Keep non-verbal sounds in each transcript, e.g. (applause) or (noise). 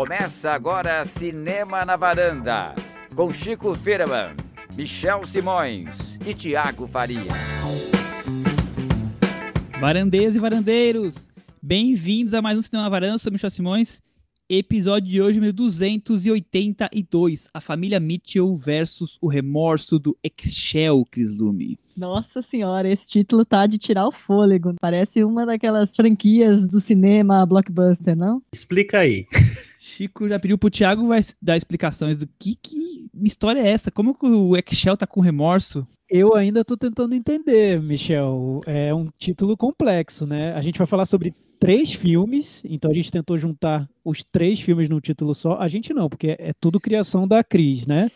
Começa agora Cinema na Varanda, com Chico Firman, Michel Simões e Tiago Faria. Varandeiros e varandeiros, bem-vindos a mais um Cinema na Varanda, eu sou Michel Simões. Episódio de hoje, 1282, a família Mitchell versus o remorso do Excel, Cris Lume. Nossa senhora, esse título tá de tirar o fôlego. Parece uma daquelas franquias do cinema blockbuster, não? Explica aí. (laughs) Chico já pediu pro Thiago vai dar explicações do que, que história é essa? Como que o Excel tá com remorso? Eu ainda tô tentando entender, Michel. É um título complexo, né? A gente vai falar sobre três filmes, então a gente tentou juntar os três filmes num título só. A gente não, porque é tudo criação da Cris, né?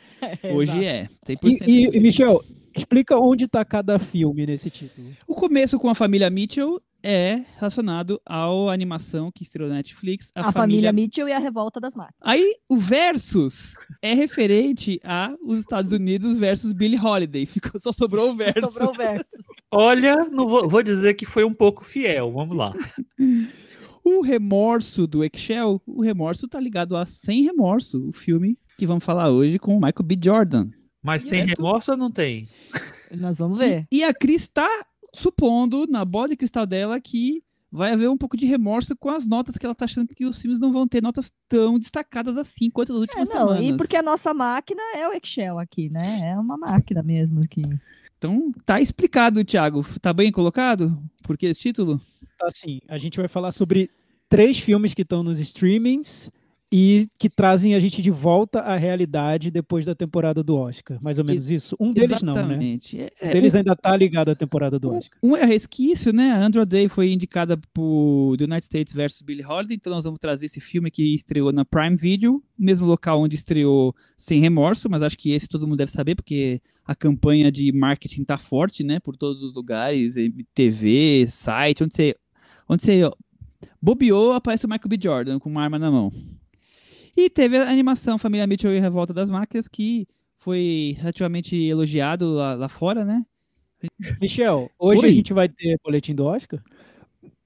Hoje é. 100% e, e, e Michel, explica onde está cada filme nesse título. O começo com a família Mitchell é relacionado à animação que estreou na Netflix. A, a família... família... Mitchell e a Revolta das Máquinas. Aí, o versus é referente a os Estados Unidos versus Billie Holiday. (laughs) Ficou, só sobrou o versus. Só sobrou o versus. Olha, não vou, vou dizer que foi um pouco fiel. Vamos lá. (laughs) o remorso do Excel, o remorso tá ligado a Sem Remorso, o filme que vamos falar hoje com o Michael B. Jordan. Mas e tem é remorso ou não tem? Nós vamos ver. E, e a Cris tá supondo, na bola de cristal dela, que vai haver um pouco de remorso com as notas que ela tá achando que os filmes não vão ter notas tão destacadas assim quanto as últimas é, não, semanas. E porque a nossa máquina é o Excel aqui, né? É uma máquina mesmo aqui. Então tá explicado, Thiago. Tá bem colocado? Por que esse título? Tá sim. A gente vai falar sobre três filmes que estão nos streamings e que trazem a gente de volta à realidade depois da temporada do Oscar. Mais ou menos isso? Um deles Exatamente. não, né? É, um deles ainda está ligado à temporada do Oscar. Um é resquício, né? A Andrew Day foi indicada por The United States versus Billie Holiday, então nós vamos trazer esse filme que estreou na Prime Video, mesmo local onde estreou Sem Remorso, mas acho que esse todo mundo deve saber, porque a campanha de marketing tá forte, né? Por todos os lugares, TV, site, onde você, onde você bobeou, aparece o Michael B. Jordan com uma arma na mão. E teve a animação Família Mitchell e Revolta das Máquinas, que foi relativamente elogiado lá, lá fora, né? Michel, hoje Oi. a gente vai ter boletim do Oscar?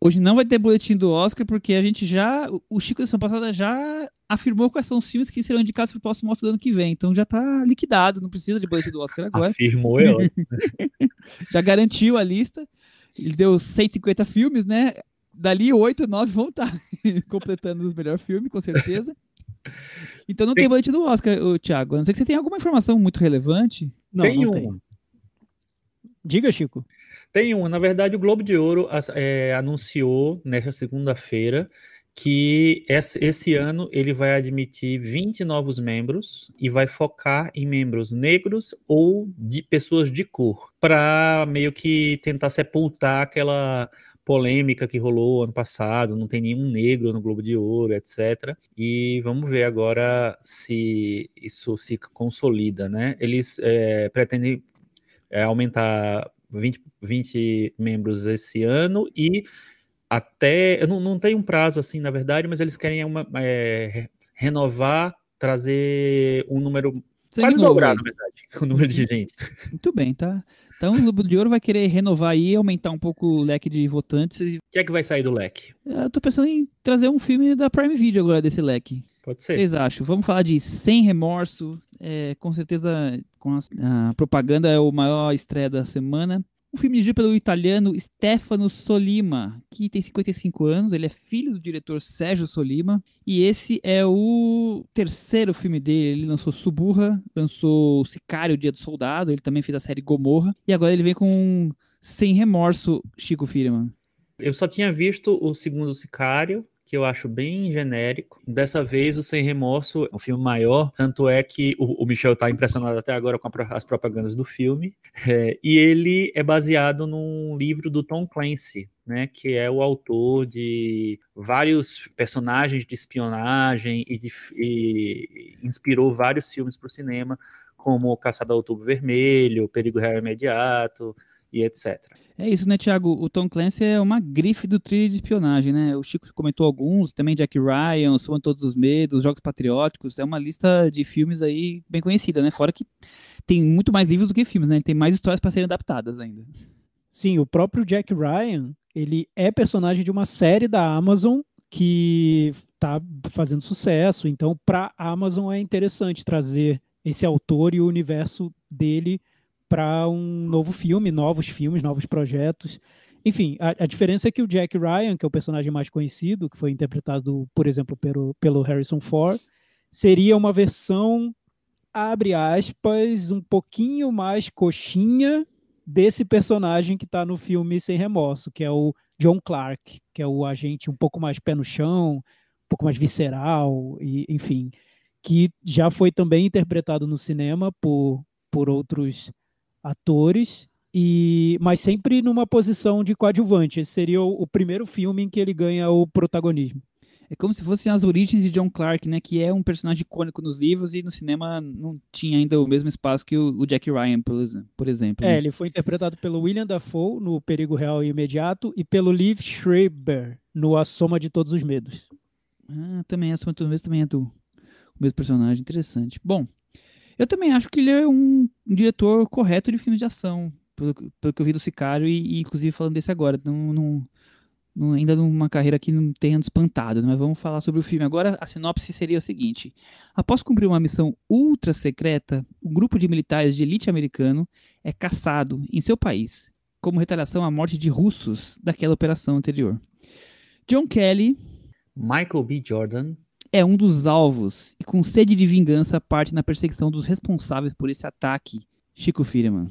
Hoje não vai ter boletim do Oscar, porque a gente já. O Chico da semana passada já afirmou quais são os filmes que serão indicados para o próximo Oscar do ano que vem. Então já está liquidado, não precisa de boletim do Oscar agora. Afirmou eu. (laughs) já garantiu a lista. Ele deu 150 filmes, né? Dali, 8, 9 vão estar (laughs) completando o melhor filme, com certeza. Então não tem, tem do Oscar, o Thiago. A não ser que você tenha alguma informação muito relevante. Não, tem não um. Tem. Diga, Chico. Tem um. Na verdade, o Globo de Ouro é, anunciou nesta segunda-feira que esse, esse ano ele vai admitir 20 novos membros e vai focar em membros negros ou de pessoas de cor, para meio que tentar sepultar aquela polêmica que rolou ano passado, não tem nenhum negro no Globo de Ouro, etc. E vamos ver agora se isso se consolida, né? Eles é, pretendem é, aumentar 20, 20 membros esse ano e até, não, não tem um prazo assim, na verdade, mas eles querem uma, é, renovar, trazer um número quase dobrar, na verdade, (laughs) o número de gente. Muito bem, tá? Então o Globo de Ouro vai querer renovar aí, aumentar um pouco o leque de votantes. O que é que vai sair do leque? Eu tô pensando em trazer um filme da Prime Video agora desse leque. Pode ser. Vocês acham? Vamos falar de Sem Remorso. É, com certeza, com a, a propaganda é o maior estreia da semana. Um filme dirigido pelo italiano Stefano Solima, que tem 55 anos, ele é filho do diretor Sérgio Solima, e esse é o terceiro filme dele. Ele lançou Suburra, lançou Sicário, Dia do Soldado, ele também fez a série Gomorra, e agora ele vem com Sem Remorso, Chico Firman. Eu só tinha visto o segundo Sicário, que eu acho bem genérico. Dessa vez, o Sem Remorso é um filme maior, tanto é que o, o Michel está impressionado até agora com a, as propagandas do filme, é, e ele é baseado num livro do Tom Clancy, né, que é o autor de vários personagens de espionagem e, de, e inspirou vários filmes para o cinema, como Caçada ao Outubro Vermelho, Perigo Real Imediato e etc. É isso, né, Thiago? O Tom Clancy é uma grife do trilho de espionagem, né? O Chico comentou alguns, também Jack Ryan, Soma Todos os Medos, Jogos Patrióticos. É uma lista de filmes aí bem conhecida, né? Fora que tem muito mais livros do que filmes, né? Tem mais histórias para serem adaptadas ainda. Sim, o próprio Jack Ryan, ele é personagem de uma série da Amazon que tá fazendo sucesso. Então, para a Amazon é interessante trazer esse autor e o universo dele para um novo filme, novos filmes, novos projetos. Enfim, a, a, diferença é que o Jack Ryan, que é o personagem mais conhecido, que foi interpretado, por exemplo, pelo, pelo Harrison Ford, seria uma versão, abre aspas, um pouquinho mais coxinha desse personagem que está no filme Sem Remorso, que é o John Clark, que é o agente um pouco mais pé no chão, um pouco mais visceral, e, enfim, que já foi também interpretado no cinema por, por outros atores, e mas sempre numa posição de coadjuvante. Esse seria o, o primeiro filme em que ele ganha o protagonismo. É como se fossem as origens de John Clark, né? Que é um personagem icônico nos livros e no cinema não tinha ainda o mesmo espaço que o, o Jack Ryan, por exemplo. É, né? ele foi interpretado pelo William Dafoe no Perigo Real e Imediato e pelo Liv Schreiber no A Soma de Todos os Medos. Ah, também, A Soma de Todos os Medos também é do o mesmo personagem, interessante. Bom, eu também acho que ele é um, diretor correto de filmes de ação, pelo, pelo, que eu vi do Sicário e, e inclusive falando desse agora. Não, não, ainda numa carreira que não tenha espantado, né? mas vamos falar sobre o filme. Agora, a sinopse seria a seguinte: após cumprir uma missão ultra secreta, um grupo de militares de elite americano é caçado em seu país, como retaliação à morte de russos daquela operação anterior. John Kelly. Michael B. Jordan. É um dos alvos e, com sede de vingança, parte na perseguição dos responsáveis por esse ataque. Chico Firman.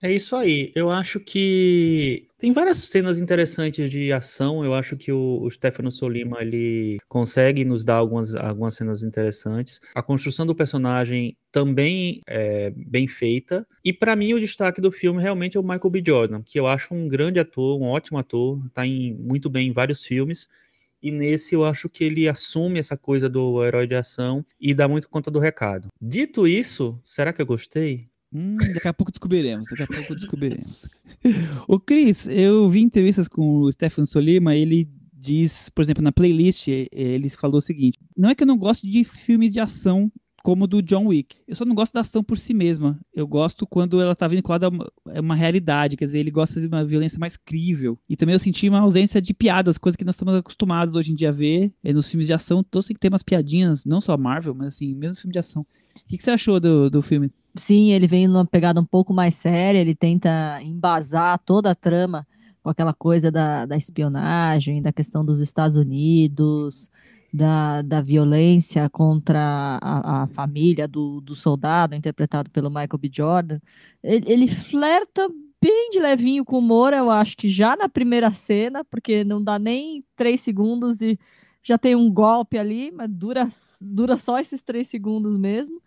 É isso aí. Eu acho que tem várias cenas interessantes de ação. Eu acho que o, o Stefano Solima ele consegue nos dar algumas, algumas cenas interessantes. A construção do personagem também é bem feita. E para mim o destaque do filme realmente é o Michael B. Jordan, que eu acho um grande ator, um ótimo ator. Está muito bem em vários filmes. E nesse eu acho que ele assume essa coisa do herói de ação e dá muito conta do recado. Dito isso, será que eu gostei? Hum, daqui a pouco descobriremos, daqui a pouco descobriremos. (laughs) o Cris, eu vi entrevistas com o Stefano Solima, ele diz, por exemplo, na playlist, ele falou o seguinte: não é que eu não gosto de filmes de ação como do John Wick. Eu só não gosto da ação por si mesma. Eu gosto quando ela tá vinculada a uma, a uma realidade, quer dizer, ele gosta de uma violência mais crível. E também eu senti uma ausência de piadas, coisa que nós estamos acostumados hoje em dia a ver é, nos filmes de ação. Todos tem que ter umas piadinhas, não só Marvel, mas assim, mesmo filme de ação. O que, que você achou do, do filme? Sim, ele vem numa pegada um pouco mais séria, ele tenta embasar toda a trama com aquela coisa da, da espionagem, da questão dos Estados Unidos, da, da violência contra a, a família do, do soldado, interpretado pelo Michael B. Jordan. Ele, ele flerta bem de levinho com o Moura, eu acho que já na primeira cena, porque não dá nem três segundos e já tem um golpe ali, mas dura, dura só esses três segundos mesmo.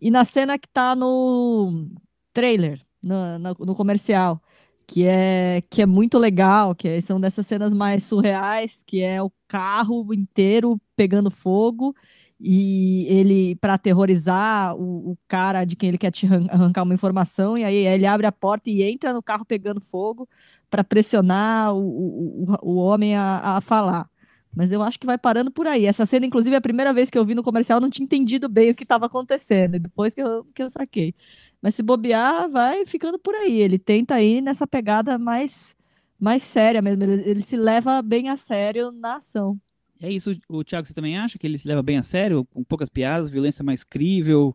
E na cena que tá no trailer, no, no, no comercial, que é, que é muito legal, que é, são dessas cenas mais surreais, que é o carro inteiro pegando fogo e ele para aterrorizar o, o, cara de quem ele quer te arrancar uma informação e aí ele abre a porta e entra no carro pegando fogo para pressionar o, o, o homem a, a falar. Mas eu acho que vai parando por aí. Essa cena, inclusive, é a primeira vez que eu vi no comercial, não tinha entendido bem o que estava acontecendo. Depois que eu, que eu saquei. Mas se bobear, vai ficando por aí. Ele tenta ir nessa pegada mais, mais séria mesmo. Ele, ele se leva bem a sério na ação. É isso, o Thiago, você também acha que ele se leva bem a sério, com poucas piadas, violência mais crível,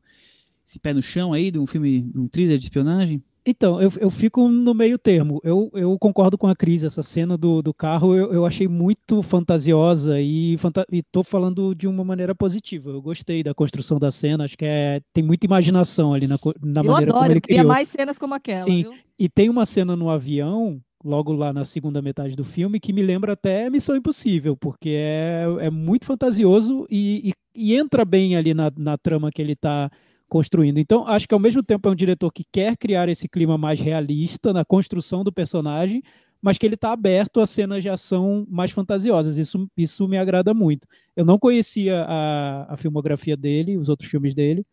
esse pé no chão aí de um filme, de um thriller de espionagem? Então, eu, eu fico no meio termo. Eu, eu concordo com a Cris, essa cena do, do carro eu, eu achei muito fantasiosa e, fanta estou falando de uma maneira positiva. Eu gostei da construção da cena, acho que é, tem muita imaginação ali na, na eu maneira adoro, como ele eu criou. mais cenas como aquela. Sim, viu? e tem uma cena no avião, logo lá na segunda metade do filme, que me lembra até Missão Impossível, porque é, é muito fantasioso e, e, e entra bem ali na, na trama que ele está construindo. Então, acho que ao mesmo tempo é um diretor que quer criar esse clima mais realista na construção do personagem, mas que ele está aberto a cenas de ação mais fantasiosas. Isso, isso me agrada muito. Eu não conhecia a, a filmografia dele, os outros filmes dele.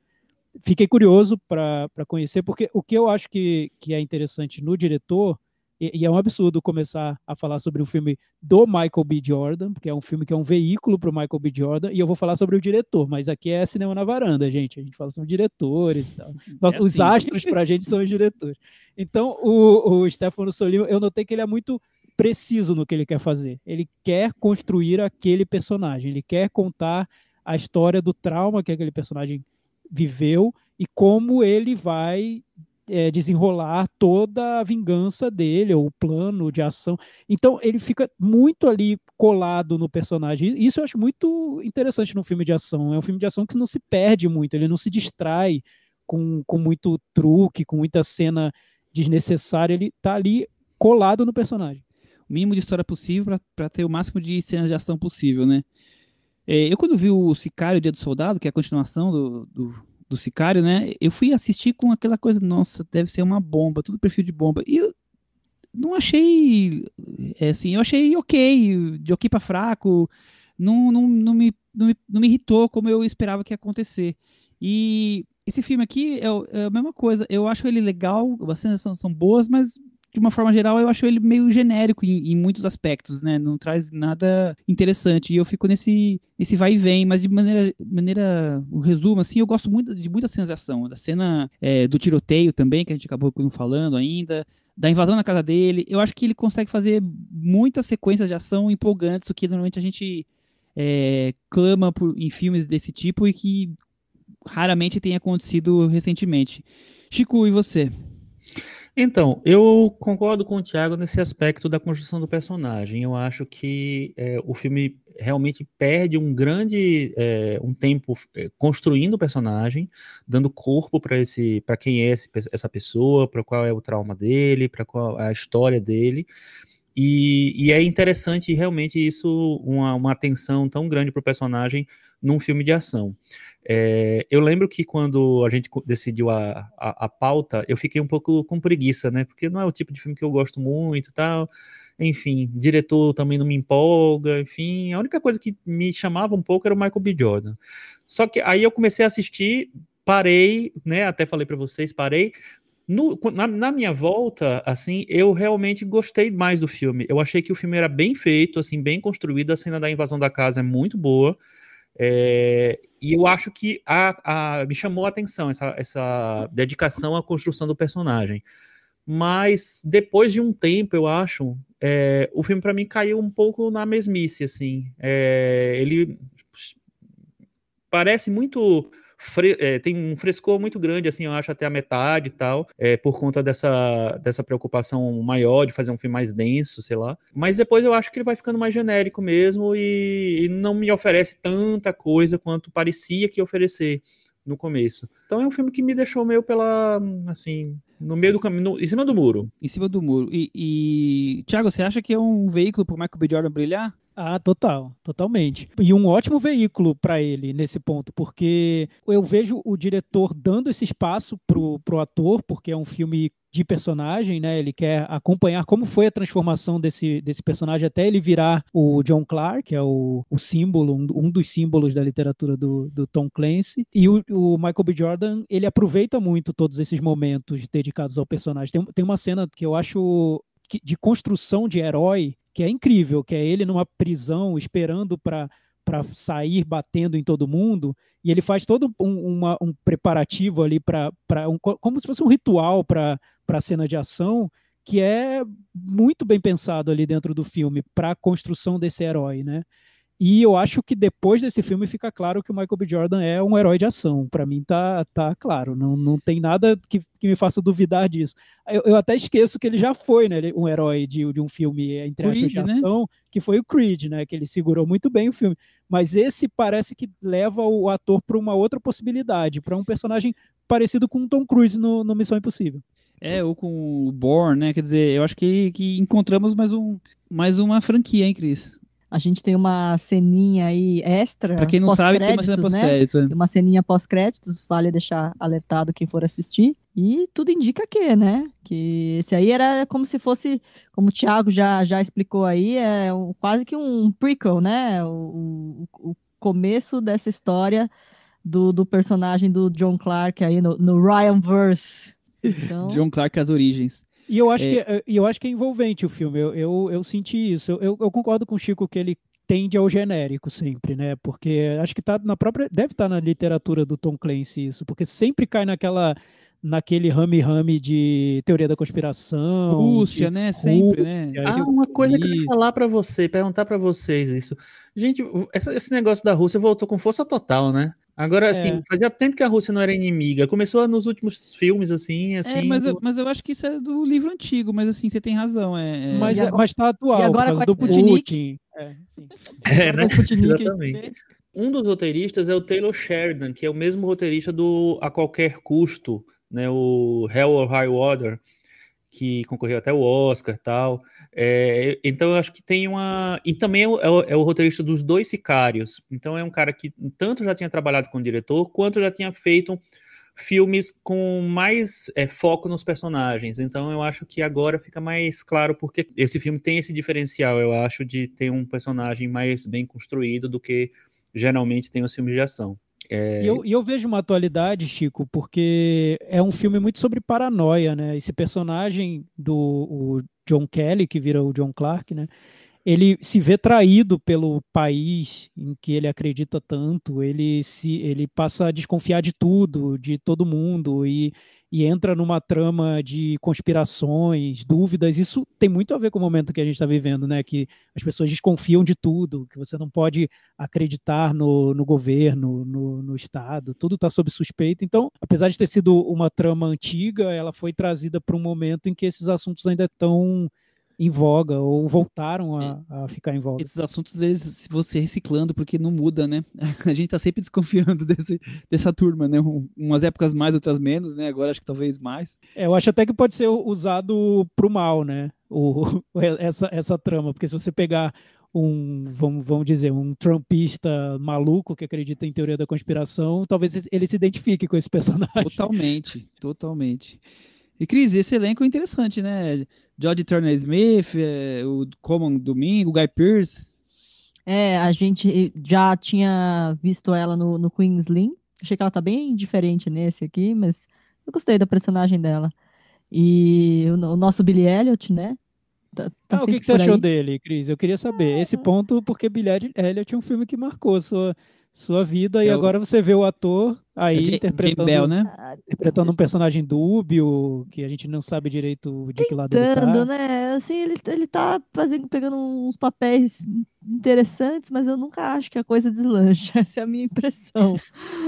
Fiquei curioso para conhecer, porque o que eu acho que, que é interessante no diretor e, e, é um absurdo começar a falar sobre o filme do Michael B. Jordan, porque é um filme que é um veículo para o Michael B. Jordan, e eu vou falar sobre o diretor, mas aqui é cinema na varanda, gente. A gente fala sobre diretores e tal. (laughs) Nós, é assim. Os astros para a gente são os diretores. Então, o, o Stefano Solino, eu notei que ele é muito preciso no que ele quer fazer. Ele quer construir aquele personagem, ele quer contar a história do trauma que aquele personagem viveu e como ele vai é, desenrolar toda a vingança dele, ou o plano de ação. Então, ele fica muito ali colado no personagem. Isso eu acho muito interessante no filme de ação. É um filme de ação que não se perde muito, ele não se distrai com, com muito truque, com muita cena desnecessária. Ele tá ali colado no personagem. O mínimo de história possível para ter o máximo de cenas de ação possível, né? É, eu, quando vi o Sicário Dia do Soldado, que é a continuação do, do do Sicário, né? Eu fui assistir com aquela coisa, nossa, deve ser uma bomba, tudo perfil de bomba. E eu não achei, é assim, eu achei ok, de ok para fraco, não, não, não, me, não, me, não me irritou como eu esperava que ia acontecer. E esse filme aqui é, é a mesma coisa, eu acho ele legal, as cenas são, são boas, mas de uma forma geral, eu acho ele meio genérico em, em, muitos aspectos, né? Não traz nada interessante. E eu fico nesse, nesse vai e vem, mas de maneira, maneira o resumo, assim, eu gosto muito de muita sensação. Da cena é, do tiroteio também, que a gente acabou não falando ainda, da invasão na casa dele. Eu acho que ele consegue fazer muitas sequências de ação empolgantes, o que normalmente a gente é, clama por, em filmes desse tipo e que raramente tem acontecido recentemente. Chico, e você? Então, eu concordo com o Thiago nesse aspecto da construção do personagem. Eu acho que é, o filme realmente perde um grande é, um tempo é, construindo o personagem, dando corpo para esse, para quem é esse, essa pessoa, para qual é o trauma dele, para qual é a história dele. E, e, é interessante realmente isso, uma, uma atenção tão grande para o personagem num filme de ação. É, eu lembro que quando a gente decidiu a, a, a, pauta, eu fiquei um pouco com preguiça, né? Porque não é o tipo de filme que eu gosto muito tal. Enfim, diretor também não me empolga, enfim. A única coisa que me chamava um pouco era o Michael B. Jordan. Só que aí eu comecei a assistir, parei, né? Até falei para vocês, parei. No, na, na, minha volta, assim, eu realmente gostei mais do filme. Eu achei que o filme era bem feito, assim, bem construído. A cena da invasão da casa é muito boa. É, e eu acho que a, a, me chamou a atenção essa, essa dedicação à construção do personagem. Mas depois de um tempo, eu acho, é, o filme para mim caiu um pouco na mesmice, assim. É, ele parece muito é, tem um frescor muito grande, assim, eu acho, até a metade e tal, é, por conta dessa, dessa preocupação maior de fazer um filme mais denso, sei lá. Mas depois eu acho que ele vai ficando mais genérico mesmo e, e não me oferece tanta coisa quanto parecia que ia oferecer no começo. Então é um filme que me deixou meio pela, assim, no meio do caminho, em cima do muro. Em cima do muro. E, e Thiago, você acha que é um veículo para o Michael B. Jordan brilhar? Ah, total, totalmente. E um ótimo veículo para ele nesse ponto, porque eu vejo o diretor dando esse espaço pro, pro ator, porque é um filme de personagem, né? Ele quer acompanhar como foi a transformação desse, desse personagem até ele virar o John Clark, que é o, o símbolo, um, um dos símbolos da literatura do, do Tom Clancy. E o, o, Michael B. Jordan, ele aproveita muito todos esses momentos dedicados ao personagem. Tem, tem uma cena que eu acho de construção de herói que é incrível, que é ele numa prisão esperando para para sair batendo em todo mundo, e ele faz todo um, uma, um preparativo ali para um, como se fosse um ritual para a cena de ação, que é muito bem pensado ali dentro do filme para a construção desse herói, né? E eu acho que depois desse filme fica claro que o Michael B. Jordan é um herói de ação. Para mim tá, tá claro, não, não tem nada que, que me faça duvidar disso. Eu, eu até esqueço que ele já foi né, um herói de, de um filme entre Creed, de né? ação, né? que foi o Creed, né? Que ele segurou muito bem o filme. Mas esse parece que leva o ator para uma outra possibilidade, para um personagem parecido com o Tom Cruise no, no Missão Impossível. É, ou com o Bourne, né? Quer dizer, eu acho que, que encontramos mais, um, mais uma franquia, hein, Cris? A gente tem uma ceninha aí extra. Pra quem não sabe, tem uma cena pós-crédito. Né? Tem uma ceninha pós-créditos, vale deixar alertado quem for assistir. E tudo indica que, né? Que esse aí era como se fosse, como o Thiago já, já explicou aí, é um, quase que um prequel, né? O, o, o começo dessa história do, do, personagem do John Clark aí no, no Ryan Verse. (laughs) Então... John Clark, as origens. E eu acho, é... que, eh, eu acho que é envolvente o filme, eu, eu, eu senti isso. Eu, eu concordo com o Chico que ele tende ao genérico sempre, né? Porque acho que tá na própria. Deve estar tá na literatura do Tom Clancy isso, porque sempre cai naquela naquele rame-rame de teoria da conspiração. Rússia, né? Sempre, né? Ah, uma coisa que eu ia falar para você, perguntar para vocês isso. Gente, esse negócio da Rússia voltou com força total, né? Agora, assim, é. fazia tempo que a Rússia não era inimiga. Começou nos últimos filmes, assim, é, assim. É, mas, eu, mas eu acho que isso é do livro antigo, mas assim, você tem razão. É, é... Mas, agora, mas tá atual. E agora com do Sputnik. Putin. É, sim. É, né? Exatamente. Um dos roteiristas é o Taylor Sheridan, que é o mesmo roteirista do A Qualquer Custo, né? O Hell or High Water que concorreu até o Oscar e tal. É, então eu acho que tem uma. E também é o, é o, roteirista dos dois Sicários. Então é um cara que tanto já tinha trabalhado com o diretor, quanto já tinha feito filmes com mais é, foco nos personagens. Então eu acho que agora fica mais claro porque esse filme tem esse diferencial, eu acho, de ter um personagem mais bem construído do que geralmente tem os filmes de ação. É... E, eu, e eu vejo uma atualidade, Chico, porque é um filme muito sobre paranoia, né? Esse personagem do John Kelly, que vira o John Clark, né? Ele se vê traído pelo país em que ele acredita tanto, ele se ele passa a desconfiar de tudo, de todo mundo e e entra numa trama de conspirações, dúvidas. Isso tem muito a ver com o momento que a gente está vivendo, né? Que as pessoas desconfiam de tudo, que você não pode acreditar no, no governo, no, no Estado, tudo está sob suspeita. Então, apesar de ter sido uma trama antiga, ela foi trazida para um momento em que esses assuntos ainda estão em voga ou voltaram a, é. a, ficar em voga. Esses assuntos, eles, se você reciclando, porque não muda, né? (laughs) A gente tá sempre desconfiando desse, dessa turma, né? umas épocas mais, outras menos, né? Agora acho que talvez mais. É, eu acho até que pode ser usado pro mal, né? O, (laughs) essa, essa trama, porque se você pegar um, vamos, vamos dizer, um trumpista maluco que acredita em teoria da conspiração, talvez ele se identifique com esse personagem. Totalmente, totalmente. E Cris, esse elenco é interessante, né? George Turner Smith, é, o Common Domingo, o Guy Pearce. É, a gente já tinha visto ela no, no Queen's Lynn. Achei que ela tá bem diferente nesse aqui, mas eu gostei da personagem dela. E o, o nosso Billy Elliot, né? Tá, tá ah, o que, que você achou dele, Cris? Eu queria saber. Esse ponto, porque Billy Elliot é um filme que marcou sua, sua vida, e agora você vê o ator aí é interpretando, Bell, né? interpretando um personagem dúbio, que a gente não sabe direito de que lado ele tá. né? Assim, ele, ele tá fazendo, pegando uns papéis interessantes, mas eu nunca acho que a coisa deslancha. (laughs) Essa é a minha impressão.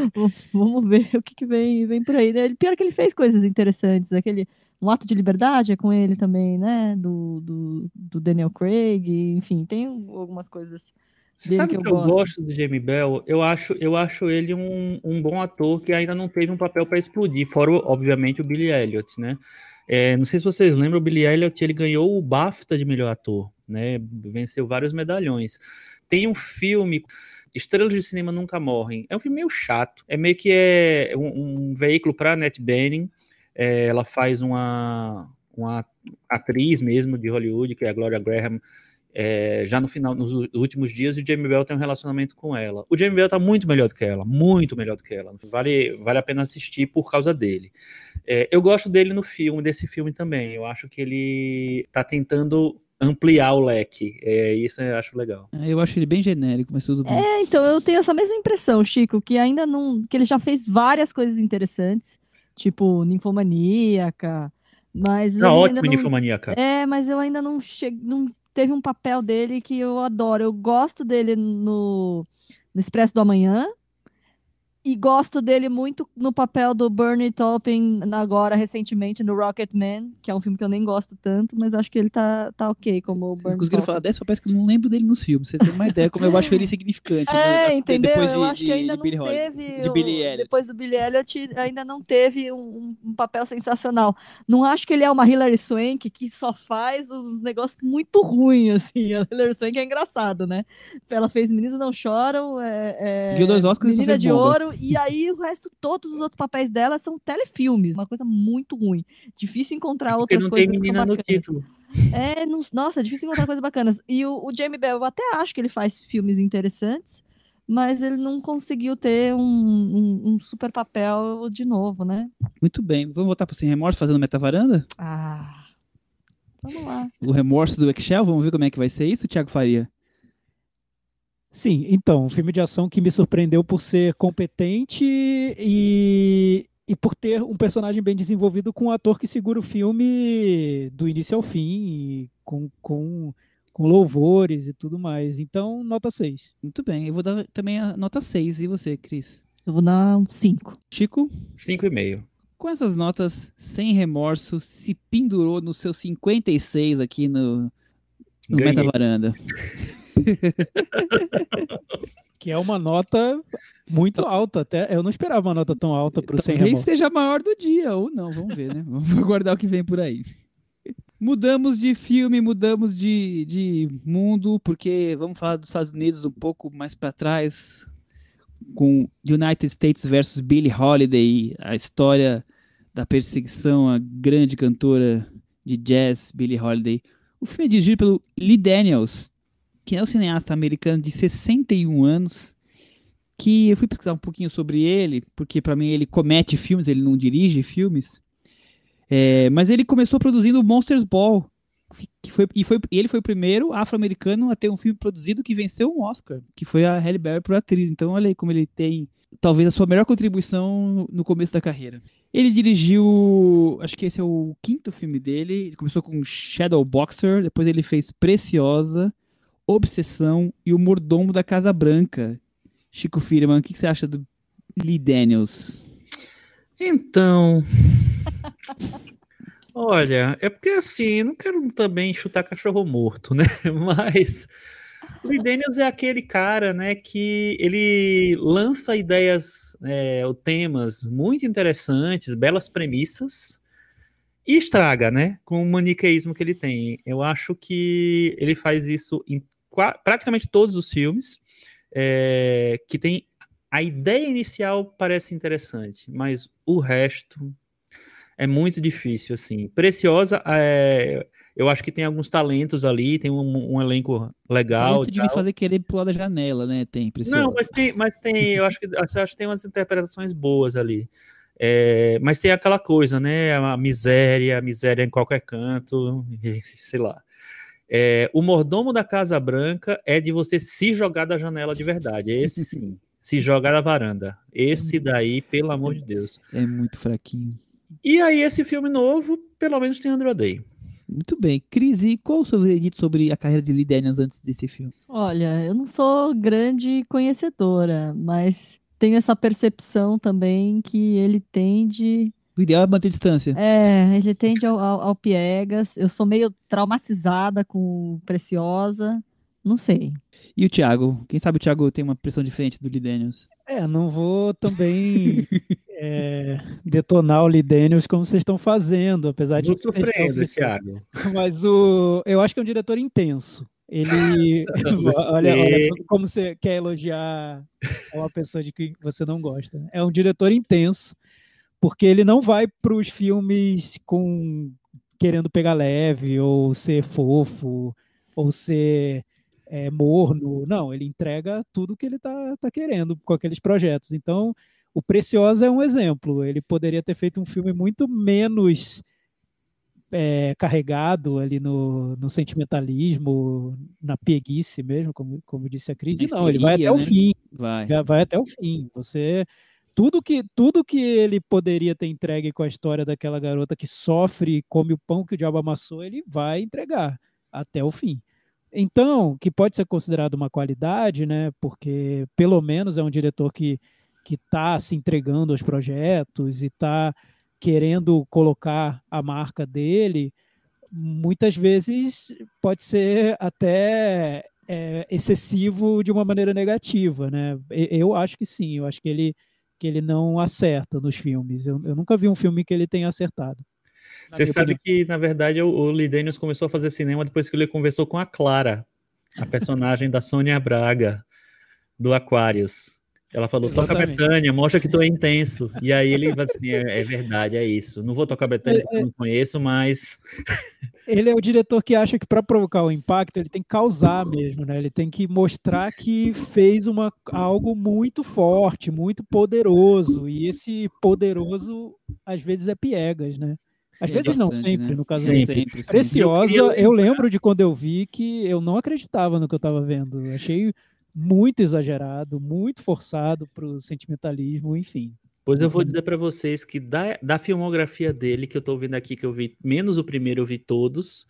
(laughs) Vamos ver o que, que vem, vem por aí. Né? Pior que ele fez coisas interessantes. Aquele um ato de liberdade é com ele também, né? Do, do, do Daniel Craig, enfim, tem algumas coisas você sabe que, eu, eu gosto do Jamie Bell? Eu acho, eu acho ele um, um bom ator que ainda não teve um papel para explodir, fora, obviamente, o Billy Elliot, né? É, não sei se vocês lembram, o Billy Elliot ele ganhou o BAFTA de melhor ator, né? Venceu vários medalhões. Tem um filme, Estrelas de Cinema Nunca Morrem. É um filme meio chato. É meio que é um, um veículo para Annette Bening. É, ela faz uma, uma atriz mesmo de Hollywood, que é a Gloria Graham é, já no final, nos últimos dias, o Jamie Bell tem um relacionamento com ela. O Jamie Bell tá muito melhor do que ela, muito melhor do que ela. Vale, vale a pena assistir por causa dele. É, eu gosto dele no filme, desse filme também. Eu acho que ele tá tentando ampliar o leque. É, isso eu acho legal. É, eu acho ele bem genérico, mas tudo bem. É, então eu tenho essa mesma impressão, Chico, que ainda não. que ele já fez várias coisas interessantes, tipo Ninfomaníaca. Mas não, ótimo, não... Ninfomaníaca. É, mas eu ainda não, che... não teve um papel dele que eu adoro. Eu gosto dele no, no Expresso do Amanhã. E gosto dele muito no papel do Bernie Taupin agora recentemente no Rocketman, que é um filme que eu nem gosto tanto, mas acho que ele tá, tá ok como Vocês Bernie conseguiram falar dessa, parece que eu não lembro dele nos filmes. Vocês têm uma ideia como eu acho ele significante. (laughs) É, né? entendeu? Depois de, eu acho que ainda de não teve. De Billy Elliot. Depois do Billy Elliot, ainda não teve um, um, papel sensacional. Não acho que ele é uma Hilary Swank que só faz uns negócios muito ruins, assim. A Hilary Swank é engraçado, né? Ela fez Meninos Não Choram, é, é... dois Oscars Menina de bomba. E aí o resto, todos os outros papéis dela são telefilmes, uma coisa muito ruim. Difícil encontrar Porque outras coisas. Não tem menina no título. É, não, nossa, difícil encontrar coisas bacanas. E o, o, Jamie Bell, eu até acho que ele faz filmes interessantes, mas ele não conseguiu ter um, um, um super papel de novo, né? Muito bem. Vamos voltar para Sem Remorso fazendo metavaranda? Ah. Vamos lá. O remorso do Excel, vamos ver como é que vai ser isso, Thiago Faria? Sim, então, um filme de ação que me surpreendeu por ser competente e, e por ter um personagem bem desenvolvido com um ator que segura o filme do início ao fim, com, com, com louvores e tudo mais. Então, nota 6. Muito bem, eu vou dar também a nota 6. E você, Cris? Eu vou dar um 5. Chico? 5,5. Com essas notas, sem remorso, se pendurou no seu 56 aqui no, no Meta Varanda. (laughs) (laughs) que é uma nota muito alta. Até eu não esperava uma nota tão alta para o sem remorso. seja a maior do dia, ou não, vamos ver, né? Vamos aguardar o que vem por aí. Mudamos de filme, mudamos de, de mundo, porque vamos falar dos Estados Unidos um pouco mais para trás, com United States versus Billie Holiday, a história da perseguição à grande cantora de jazz Billie Holiday. O filme é dirigido pelo Lee Daniels, que é um cineasta americano de 61 anos, que eu fui pesquisar um pouquinho sobre ele, porque para mim ele comete filmes, ele não dirige filmes. É, mas ele começou produzindo Monsters Ball, que foi, e, foi, ele foi o primeiro afro-americano a ter um filme produzido que venceu um Oscar, que foi a Halle Berry por atriz. Então olha aí como ele tem talvez a sua melhor contribuição no começo da carreira. Ele dirigiu, acho que esse é o quinto filme dele. Ele começou com Shadow Boxer, depois ele fez Preciosa, Obsessão e O Mordomo da Casa Branca. Chico Firman, o que você acha do Lee Daniels? Então. (laughs) Olha, é porque assim, não quero também chutar cachorro morto, né? (laughs) Mas o Lee Daniels é aquele cara, né, que ele lança ideias, é, ou temas muito interessantes, belas premissas, e estraga, né, com o maniqueísmo que ele tem. Eu acho que ele faz isso em praticamente todos os filmes, é, que tem a ideia inicial parece interessante, mas o resto é muito difícil, assim. Preciosa, é, eu acho que tem alguns talentos ali, tem um, um elenco legal. Talento de me fazer querer pular da janela, né? Tem, Preciosa. Não, mas tem, mas tem, eu acho que, acho que tem umas interpretações boas ali. É, mas tem aquela coisa, né? A miséria, a miséria em qualquer canto, (laughs) sei lá. É, o mordomo da Casa Branca é de você se jogar da janela de verdade. Esse sim. (laughs) se jogar da varanda. Esse daí, pelo amor de Deus. É muito fraquinho. E aí, esse filme novo, pelo menos tem Andrew Day. Muito bem. Cris, e qual o seu veredito sobre a carreira de Lee Daniels antes desse filme? Olha, eu não sou grande conhecedora, mas tenho essa percepção também que ele tende. O ideal é manter distância. É, ele tende ao, ao, ao piegas. Eu sou meio traumatizada com Preciosa. Não sei. E o Thiago? Quem sabe o Thiago tem uma pressão diferente do Lee Daniels? É, não vou também é, detonar o Lee Daniels como vocês estão fazendo, apesar de. Não surpreenda, Thiago. Mas o, eu acho que é um diretor intenso. Ele. (laughs) (laughs) olha, olha, como você quer elogiar uma pessoa de que você não gosta. É um diretor intenso, porque ele não vai para os filmes com querendo pegar leve, ou ser fofo, ou ser é, morno. Não, ele entrega tudo que ele está tá querendo com aqueles projetos. Então, o Preciosa é um exemplo. Ele poderia ter feito um filme muito menos é, carregado ali no, no, sentimentalismo, na pieguice mesmo, como, como disse a Cris. Não, ele vai até né? o fim. Vai. vai até o fim. Você tudo que tudo que ele poderia ter entregue com a história daquela garota que sofre e come o pão que o diabo amassou, ele vai entregar até o fim. Então, que pode ser considerado uma qualidade, né? Porque pelo menos é um diretor que que está se entregando aos projetos e está querendo colocar a marca dele, muitas vezes pode ser até é, excessivo de uma maneira negativa, né? Eu acho que sim, eu acho que ele, que ele não acerta nos filmes. Eu, eu nunca vi um filme que ele tenha acertado. Você sabe opinião. que, na verdade, o, o Lee Daniels começou a fazer cinema depois que ele conversou com a Clara, a personagem da Sônia Braga, do Aquarius. Ela falou, Exatamente. toca Betânia, mostra que tu é intenso. E aí ele vai assim, é, é verdade, é isso. Não vou tocar Betânia, porque eu não conheço, mas... (laughs) Ele é o diretor que acha que para provocar o impacto, ele tem que causar mesmo, né? Ele tem que mostrar que fez uma, algo muito forte, muito poderoso. E esse poderoso, às vezes, é piegas, né? Às é vezes bastante, não, sempre, né? no caso sempre. sempre Preciosa, eu, eu lembro de quando eu vi que eu não acreditava no que eu estava vendo. achei muito exagerado, muito forçado para o sentimentalismo, enfim. Pois eu vou dizer para vocês que da, da filmografia dele, que eu tô vendo aqui, que eu vi menos o primeiro, eu vi todos.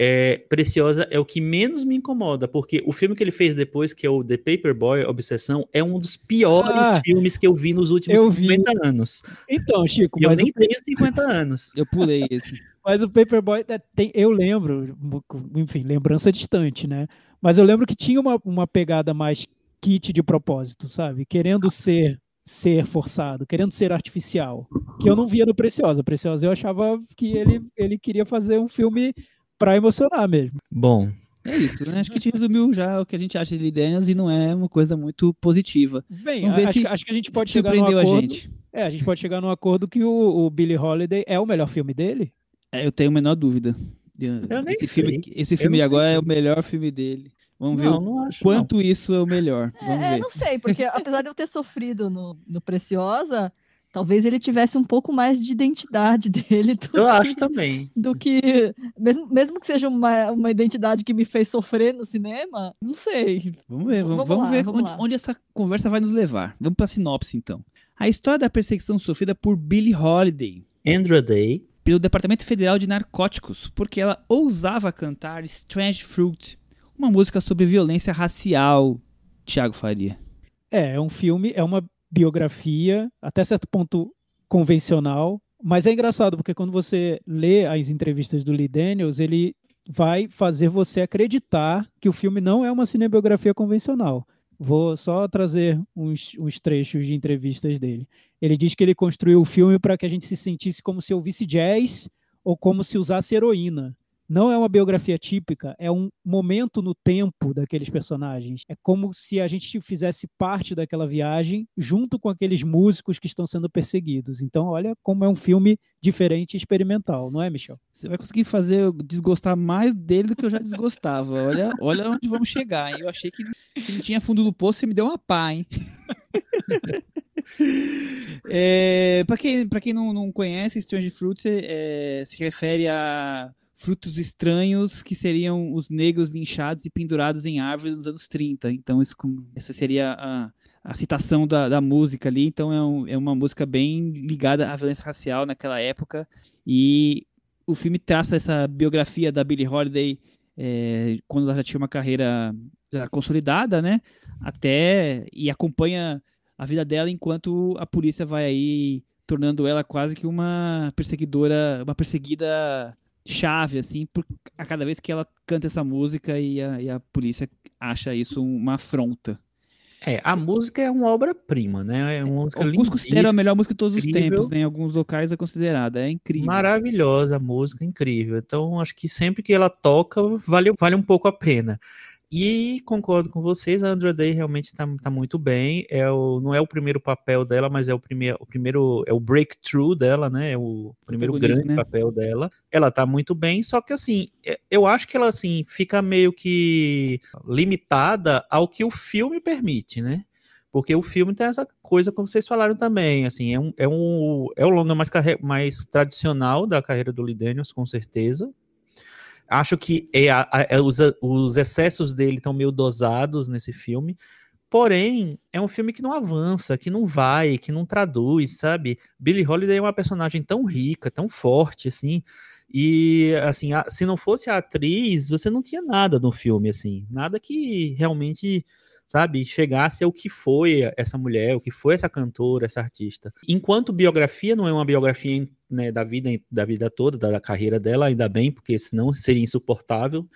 É, Preciosa é o que menos me incomoda, porque o filme que ele fez depois, que é o The Paperboy, Obsessão, é um dos piores ah, filmes que eu vi nos últimos 50 vi. anos. Então, Chico, e eu nem tenho 50 anos. Eu pulei esse. (laughs) Mas o Paperboy, é, tem, eu lembro, enfim, lembrança distante, né? Mas eu lembro que tinha uma, uma pegada mais kit de propósito, sabe? Querendo ser ser forçado, querendo ser artificial, que eu não via no Preciosa. Preciosa eu achava que ele, ele queria fazer um filme para emocionar mesmo. Bom, é isso, né? Acho que a gente resumiu já o que a gente acha de Lee Daniels e não é uma coisa muito positiva. Bem, acho, se, acho, que a gente pode chegar num acordo. A gente. É, a gente pode chegar num acordo que o, o Billy Holiday é o melhor filme dele. É, eu tenho a menor dúvida. Eu nem esse sei. filme, esse filme agora é o melhor filme dele. Vamos não, ver não acho, quanto não. isso é o melhor. Vamos é, ver. não sei, porque (laughs) apesar de eu ter sofrido no, no Preciosa, talvez ele tivesse um pouco mais de identidade (laughs) dele. eu que, acho também. Do que. Mesmo, mesmo que seja uma, uma identidade que me fez sofrer no cinema, não sei. Vamos ver, vamos, vamos, vamos lá, ver vamos onde, onde, essa conversa vai nos levar. Vamos para a sinopse, então. A história da perseguição sofrida por Billie Holiday. Andrew Day pelo Departamento Federal de Narcóticos, porque ela ousava cantar Strange Fruit, uma música sobre violência racial. Tiago Faria. É, é um filme, é uma biografia, até certo ponto convencional, mas é engraçado porque quando você lê as entrevistas do Lee Daniels, ele vai fazer você acreditar que o filme não é uma cinebiografia convencional. Vou só trazer uns, uns trechos de entrevistas dele. Ele diz que ele construiu o filme para que a gente se sentisse como se ouvisse jazz ou como se usasse heroína. Não é uma biografia típica, é um momento no tempo daqueles personagens. É como se a gente fizesse parte daquela viagem junto com aqueles músicos que estão sendo perseguidos. Então, olha como é um filme diferente e experimental, não é, Michel? Você vai conseguir fazer eu desgostar mais dele do que eu já desgostava. Olha, olha onde vamos chegar. Hein? Eu achei que, não tinha fundo do poço, você me deu uma pá, hein? (laughs) é, para quem, pra quem não, não conhece, Strange Fruits é, se refere a frutos estranhos que seriam os negros linchados e pendurados em árvores nos anos 30. Então, isso, essa seria a, a citação da, da, música ali. Então, é, um, é, uma música bem ligada à violência racial naquela época. E o filme traça essa biografia da Billie Holiday é, quando ela já tinha uma carreira consolidada, né? Até e acompanha a vida dela enquanto a polícia vai aí tornando ela quase que uma perseguidora, uma perseguida chave, assim, por, a cada vez que ela canta essa música e a, e a polícia acha isso uma afronta. É, a música é uma obra-prima, né? É uma música Alguns consideram a melhor música de todos incrível. os tempos, né? Em alguns locais é considerada, é incrível. Maravilhosa a música, incrível. Então, acho que sempre que ela toca, vale, vale um pouco a pena. E concordo com vocês, a Andra Day realmente está tá muito bem. É o, não é o primeiro papel dela, mas é o primeiro, o primeiro é o breakthrough dela, né? É o primeiro grande né? papel dela. Ela está muito bem, só que assim, é, eu acho que ela assim fica meio que limitada ao que o filme permite, né? Porque o filme tem essa coisa, como vocês falaram também, assim, é um, é um, é o longa mais, mais tradicional da carreira do Lee Daniels, com certeza, Acho que é é os, os excessos dele estão meio dosados nesse filme. Porém, é um filme que não avança, que não vai, que não traduz, sabe? Billie Holiday é uma personagem tão rica, tão forte, assim. E, assim, a, se não fosse a atriz, você não tinha nada no filme, assim. Nada que realmente sabe, chegasse ao que foi essa mulher, o que foi essa cantora, essa artista. Enquanto biografia não é uma biografia né, da vida da vida toda, da, da carreira dela, ainda bem, porque senão seria insuportável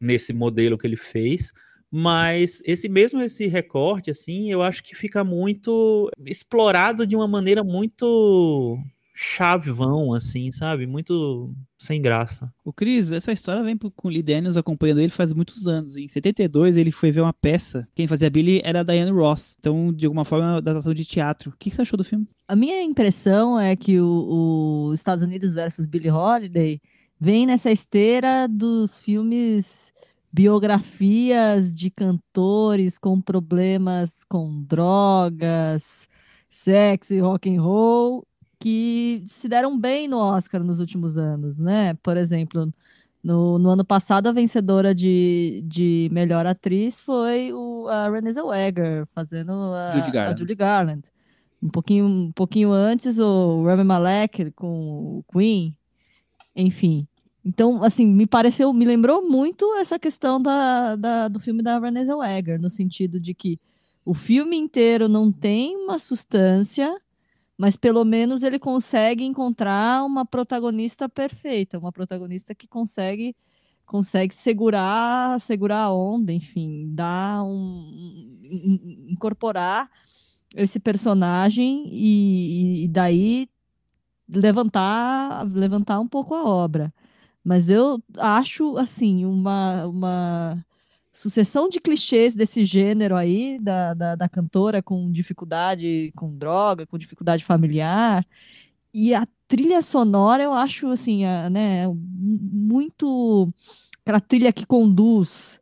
nesse modelo que ele fez. Mas esse mesmo esse recorte, assim, eu acho que fica muito explorado de uma maneira muito chavão, assim, sabe? Muito sem graça. O Cris, essa história vem com o Lee Daniels acompanhando ele faz muitos anos. Em 72, ele foi ver uma peça. Quem fazia Billy era a Diane Ross. Então, de alguma forma, uma adaptação de teatro. O que você achou do filme? A minha impressão é que o, o Estados Unidos versus Billie Holiday vem nessa esteira dos filmes biografias de cantores com problemas com drogas, sexo e rock and roll que se deram bem no Oscar nos últimos anos, né? Por exemplo, no, no ano passado, a vencedora de, de melhor atriz foi o, a Renée Zellweger, fazendo a Judy Garland. A Judy Garland. um pouquinho, um pouquinho antes o Rami Malek com o Queen, enfim. Então, assim, me pareceu, me lembrou muito essa questão da, da do filme da Vanessa Zellweger, no sentido de que o filme inteiro não tem uma substância, mas pelo menos ele consegue encontrar uma protagonista perfeita, uma protagonista que consegue consegue segurar segurar a onda, enfim, dar um, incorporar esse personagem e, e daí levantar levantar um pouco a obra. Mas eu acho assim uma uma sucessão de clichês desse gênero aí, da, da, da, cantora com dificuldade com droga, com dificuldade familiar. E a trilha sonora eu acho assim, a, né, muito aquela trilha que conduz.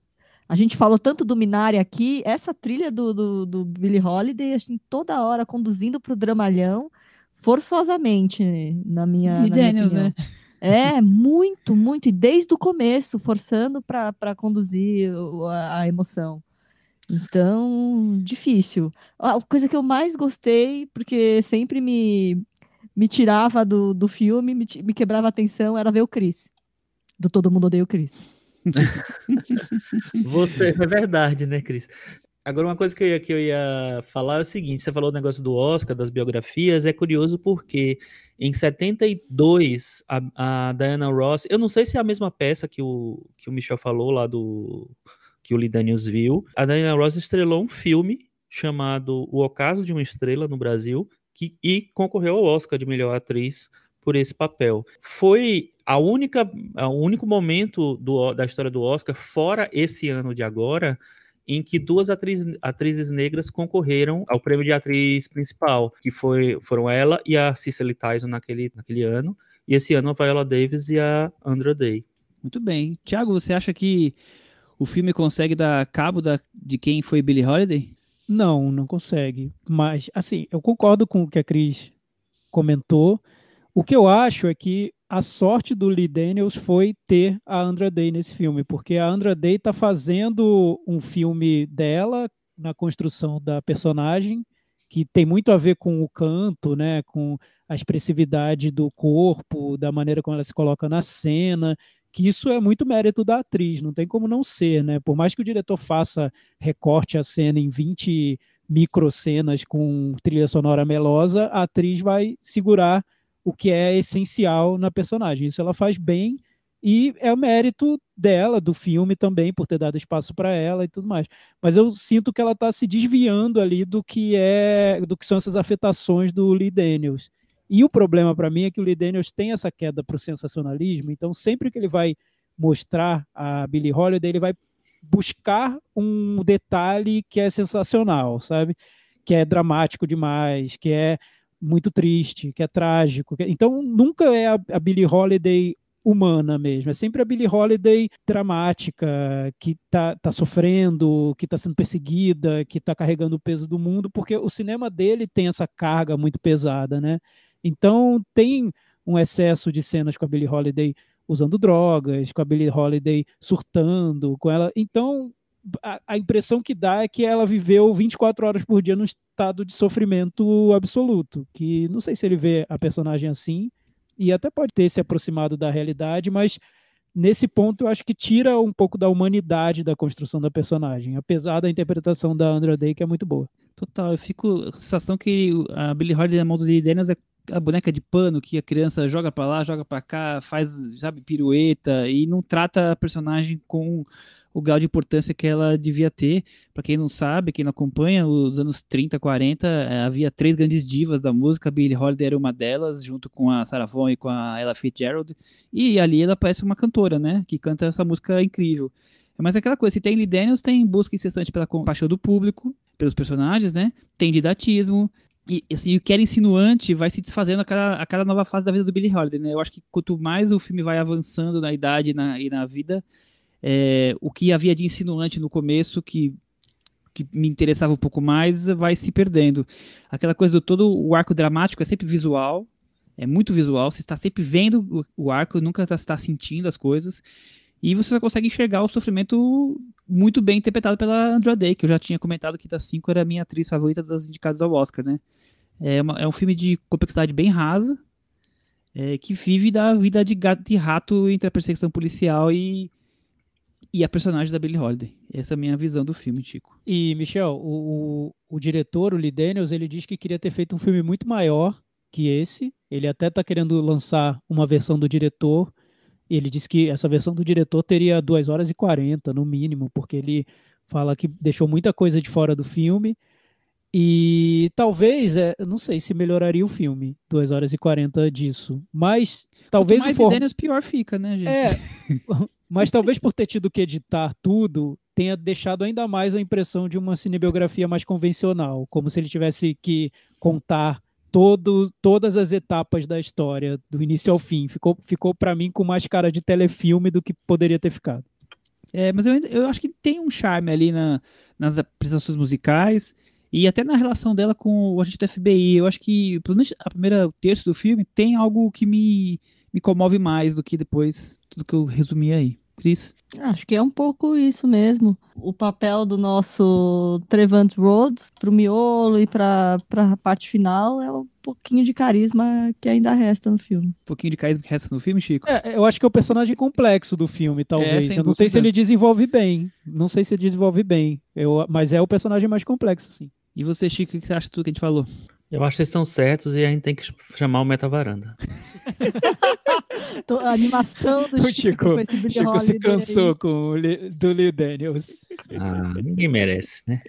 A gente falou tanto do Minari aqui, essa trilha do, do, do Billie Holiday, assim, toda hora conduzindo para o dramalhão, forçosamente, na minha. E na Daniels, minha né? É, muito, muito. E desde o começo, forçando para conduzir a, a, emoção. Então, difícil. A coisa que eu mais gostei, porque sempre me, me tirava do, do filme, me, me quebrava a atenção, era ver o Chris. Do Todo Mundo Odeia o Chris. (laughs) Você, é verdade, né, Cris? Agora, uma coisa que eu, ia, que eu ia falar é o seguinte: você falou o negócio do Oscar, das biografias, é curioso porque em 72, a, a Diana Ross, eu não sei se é a mesma peça que o, que o Michel falou lá do. que o Lee Daniels viu. A Diana Ross estrelou um filme chamado O Ocaso de uma Estrela no Brasil que, e concorreu ao Oscar de melhor atriz por esse papel. Foi a única, o único momento do, da história do Oscar, fora esse ano de agora, em que duas atriz, atrizes negras concorreram ao prêmio de atriz principal, que foi, foram ela e a Cicely Tyson naquele, naquele ano, e esse ano a Viola Davis e a Andra Day. Muito bem. Tiago, você acha que o filme consegue dar cabo da, de quem foi Billie Holiday? Não, não consegue. Mas, assim, eu concordo com o que a Cris comentou. O que eu acho é que a sorte do Lee Daniels foi ter a Andra Day nesse filme, porque a Andra Day está fazendo um filme dela na construção da personagem, que tem muito a ver com o canto, né, com a expressividade do corpo, da maneira como ela se coloca na cena, que isso é muito mérito da atriz, não tem como não ser, né? Por mais que o diretor faça recorte a cena em 20 microcenas com trilha sonora melosa, a atriz vai segurar o que é essencial na personagem. Isso ela faz bem e é o mérito dela, do filme também, por ter dado espaço para ela e tudo mais. Mas eu sinto que ela está se desviando ali do que é, do que são essas afetações do Lee Daniels. E o problema para mim é que o Lee Daniels tem essa queda para o sensacionalismo, então sempre que ele vai mostrar a Billie Holiday, ele vai buscar um detalhe que é sensacional, sabe? Que é dramático demais, que é muito triste, que é trágico. Que... Então nunca é a, a Billie Holiday humana mesmo. É sempre a Billie Holiday dramática, que tá, tá sofrendo, que tá sendo perseguida, que tá carregando o peso do mundo, porque o cinema dele tem essa carga muito pesada, né? Então tem um excesso de cenas com a Billie Holiday usando drogas, com a Billie Holiday surtando, com ela. Então a, impressão que dá é que ela viveu 24 horas por dia num estado de sofrimento absoluto. Que não sei se ele vê a personagem assim, e até pode ter se aproximado da realidade, mas nesse ponto eu acho que tira um pouco da humanidade da construção da personagem, apesar da interpretação da Andra Day, que é muito boa. Total, eu fico a sensação que a Billie Holiday na mão Lee Daniels é a boneca de pano que a criança joga para lá, joga para cá, faz, sabe, pirueta e não trata a personagem com o grau de importância que ela devia ter. Para quem não sabe, quem não acompanha, os anos 30, 40, é, havia três grandes divas da música, Billie Holiday era uma delas, junto com a Sarah Vaughan e com a Ella Fitzgerald, e ali ela parece uma cantora, né, que canta essa música incrível. Mas é aquela coisa, se tem Lee Daniels, tem busca incessante pela compaixão do público, pelos personagens, né? Tem didatismo, e assim, o que era insinuante vai se desfazendo a cada, a cada nova fase da vida do Billy Holiday, né? Eu acho que quanto mais o filme vai avançando na idade na, e na vida, é, o que havia de insinuante no começo, que, que me interessava um pouco mais, vai se perdendo. Aquela coisa do todo o arco dramático é sempre visual, é muito visual, você está sempre vendo o, arco, nunca está, está sentindo as coisas, e você consegue enxergar o sofrimento muito bem interpretado pela Andra Day, que eu já tinha comentado que das cinco era a minha atriz favorita das indicadas ao Oscar, né? É, uma, é um filme de complexidade bem rasa, é, que vive da vida de gato e rato entre a perseguição policial e, e a personagem da Billie Holiday. Essa é a minha visão do filme, Chico. E, Michel, o, o, o diretor, o Lee Daniels, ele diz que queria ter feito um filme muito maior que esse. Ele até está querendo lançar uma versão do diretor. Ele disse que essa versão do diretor teria 2 horas e 40, no mínimo, porque ele fala que deixou muita coisa de fora do filme e talvez, é, não sei se melhoraria o filme, 2 horas e 40 disso. Mas talvez Quanto mais o for... Dennis, pior fica, né, gente? É. (laughs) mas talvez por ter tido que editar tudo, tenha deixado ainda mais a impressão de uma cinebiografia mais convencional, como se ele tivesse que contar todo, todas as etapas da história, do início ao fim. Ficou, ficou para mim com mais cara de telefilme do que poderia ter ficado. É, mas eu, eu acho que tem um charme ali na, nas apresentações musicais. E até na relação dela com o agente do FBI, eu acho que, pelo menos a primeira terço do filme, tem algo que me, me comove mais do que depois tudo que eu resumi aí. Cris? Acho que é um pouco isso mesmo. O papel do nosso Trevant Rhodes pro miolo e pra, pra parte final é um pouquinho de carisma que ainda resta no filme. Um pouquinho de carisma que resta no filme, Chico? É, eu acho que é o personagem complexo do filme, talvez. É, eu não sei se ele desenvolve bem. Não sei se ele desenvolve bem. Eu, mas é o personagem mais complexo, sim. E você, Chico, o que você acha de tudo que a gente falou? Eu acho que vocês estão certos e a gente tem que chamar o Metavaranda. (laughs) a animação do Chico, Chico, com esse Chico se cansou aí. com o Lee, do Lee Daniels. Ah, ninguém merece, né?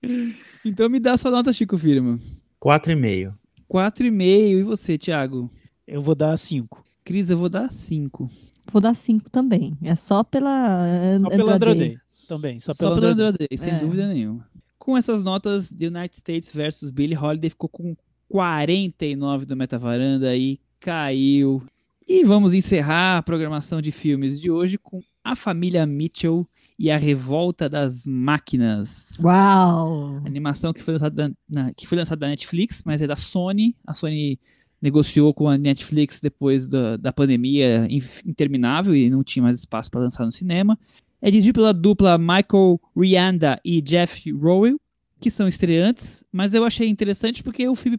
(laughs) então me dá sua nota, Chico Firma. 4,5. 4,5. E você, Thiago? Eu vou dar 5. Cris, eu vou dar 5. Vou dar 5 também. É só pela. Só pela Andrade. Também. Só, só pela Andrade, sem é. dúvida nenhuma. Com essas notas, The United States versus Billie Holiday ficou com 49 do Metavaranda e caiu. E vamos encerrar a programação de filmes de hoje com A Família Mitchell e a Revolta das Máquinas. Uau! Animação que foi lançada na, que foi lançada da Netflix, mas é da Sony. A Sony negociou com a Netflix depois da, da pandemia interminável e não tinha mais espaço para lançar no cinema. É dirigido pela dupla Michael Rianda e Jeff Rowell, que são estreantes, mas eu achei interessante porque o filme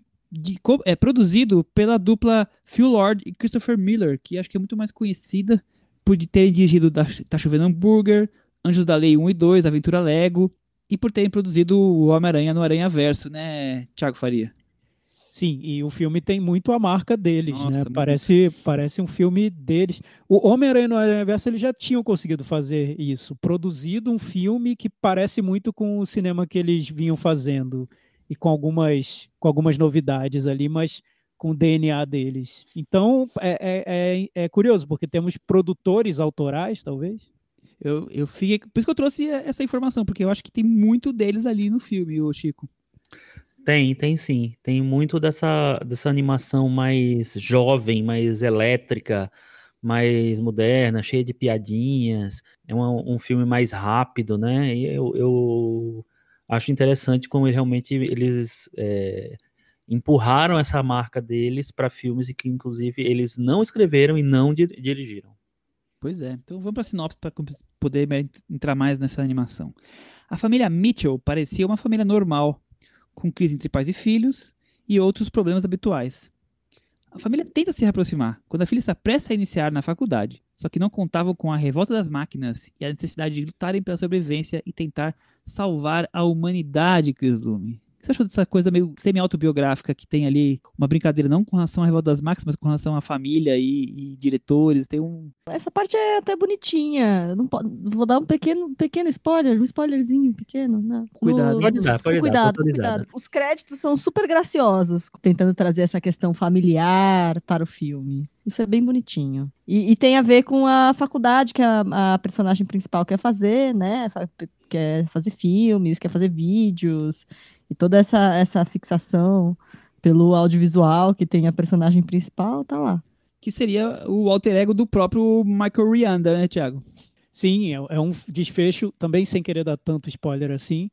é produzido pela dupla Phil Lord e Christopher Miller, que acho que é muito mais conhecida por terem dirigido Tá Chovendo Hambúrguer, Anjos da Lei 1 e 2, Aventura Lego, e por terem produzido o Homem-Aranha no Aranha Verso, né, Thiago Faria? Sim, e o filme tem muito a marca deles, Nossa, né? Parece, parece um filme deles. O Homem-Aranha no Universo eles já tinham conseguido fazer isso, produzido um filme que parece muito com o cinema que eles vinham fazendo e com algumas, com algumas novidades ali, mas com o DNA deles. Então é, é, é, é curioso, porque temos produtores autorais, talvez. Eu, eu fiquei. Por isso que eu trouxe essa informação, porque eu acho que tem muito deles ali no filme, o Chico. Tem, tem sim. Tem muito dessa, dessa animação mais jovem, mais elétrica, mais moderna, cheia de piadinhas. É um, filme mais rápido, né? E eu, eu acho interessante como realmente eles é, empurraram essa marca deles para filmes e que, inclusive, eles não escreveram e não di dirigiram. Pois é. Então vamos para a sinopse para poder entrar mais nessa animação. A família Mitchell parecia uma família normal com crise entre pais e filhos e outros problemas habituais. A família tenta se reaproximar quando a filha está prestes a iniciar na faculdade, só que não contavam com a revolta das máquinas e a necessidade de lutarem pela sobrevivência e tentar salvar a humanidade, Chris Lume você achou dessa coisa meio semi-autobiográfica que tem ali uma brincadeira não com relação à Revolta das Máquinas, mas com relação à família e, e diretores? Tem um. Essa parte é até bonitinha. Não pode, vou dar um pequeno, pequeno spoiler, um spoilerzinho pequeno. Né? Cuidado. No, pode dar, pode cuidado, dar. Cuidado. Os créditos são super graciosos, tentando trazer essa questão familiar para o filme. Isso é bem bonitinho. E, e, tem a ver com a faculdade que a, a, personagem principal quer fazer, né? Quer fazer filmes, quer fazer vídeos. E toda essa, essa fixação pelo audiovisual que tem a personagem principal, tá lá. Que seria o alter ego do próprio Michael Rianda, né, Thiago? Sim, é, é um desfecho, também sem querer dar tanto spoiler assim,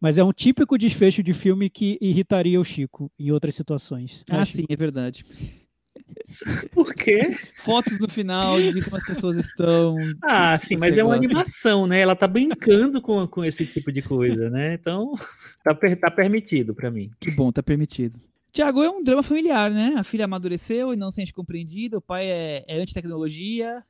mas é um típico desfecho de filme que irritaria o Chico em outras situações. Né, ah, sim, é verdade. (laughs) Por quê? Fotos no final de como as pessoas estão. Ah, sim, mas é uma animação, né? Ela tá brincando com, com esse tipo de coisa, né? Então, (laughs) tá, tá permitido para mim. Que bom, tá permitido. Tiago, é um drama familiar, né? A filha amadureceu e não se sente compreendida, o pai é, é anti-tecnologia,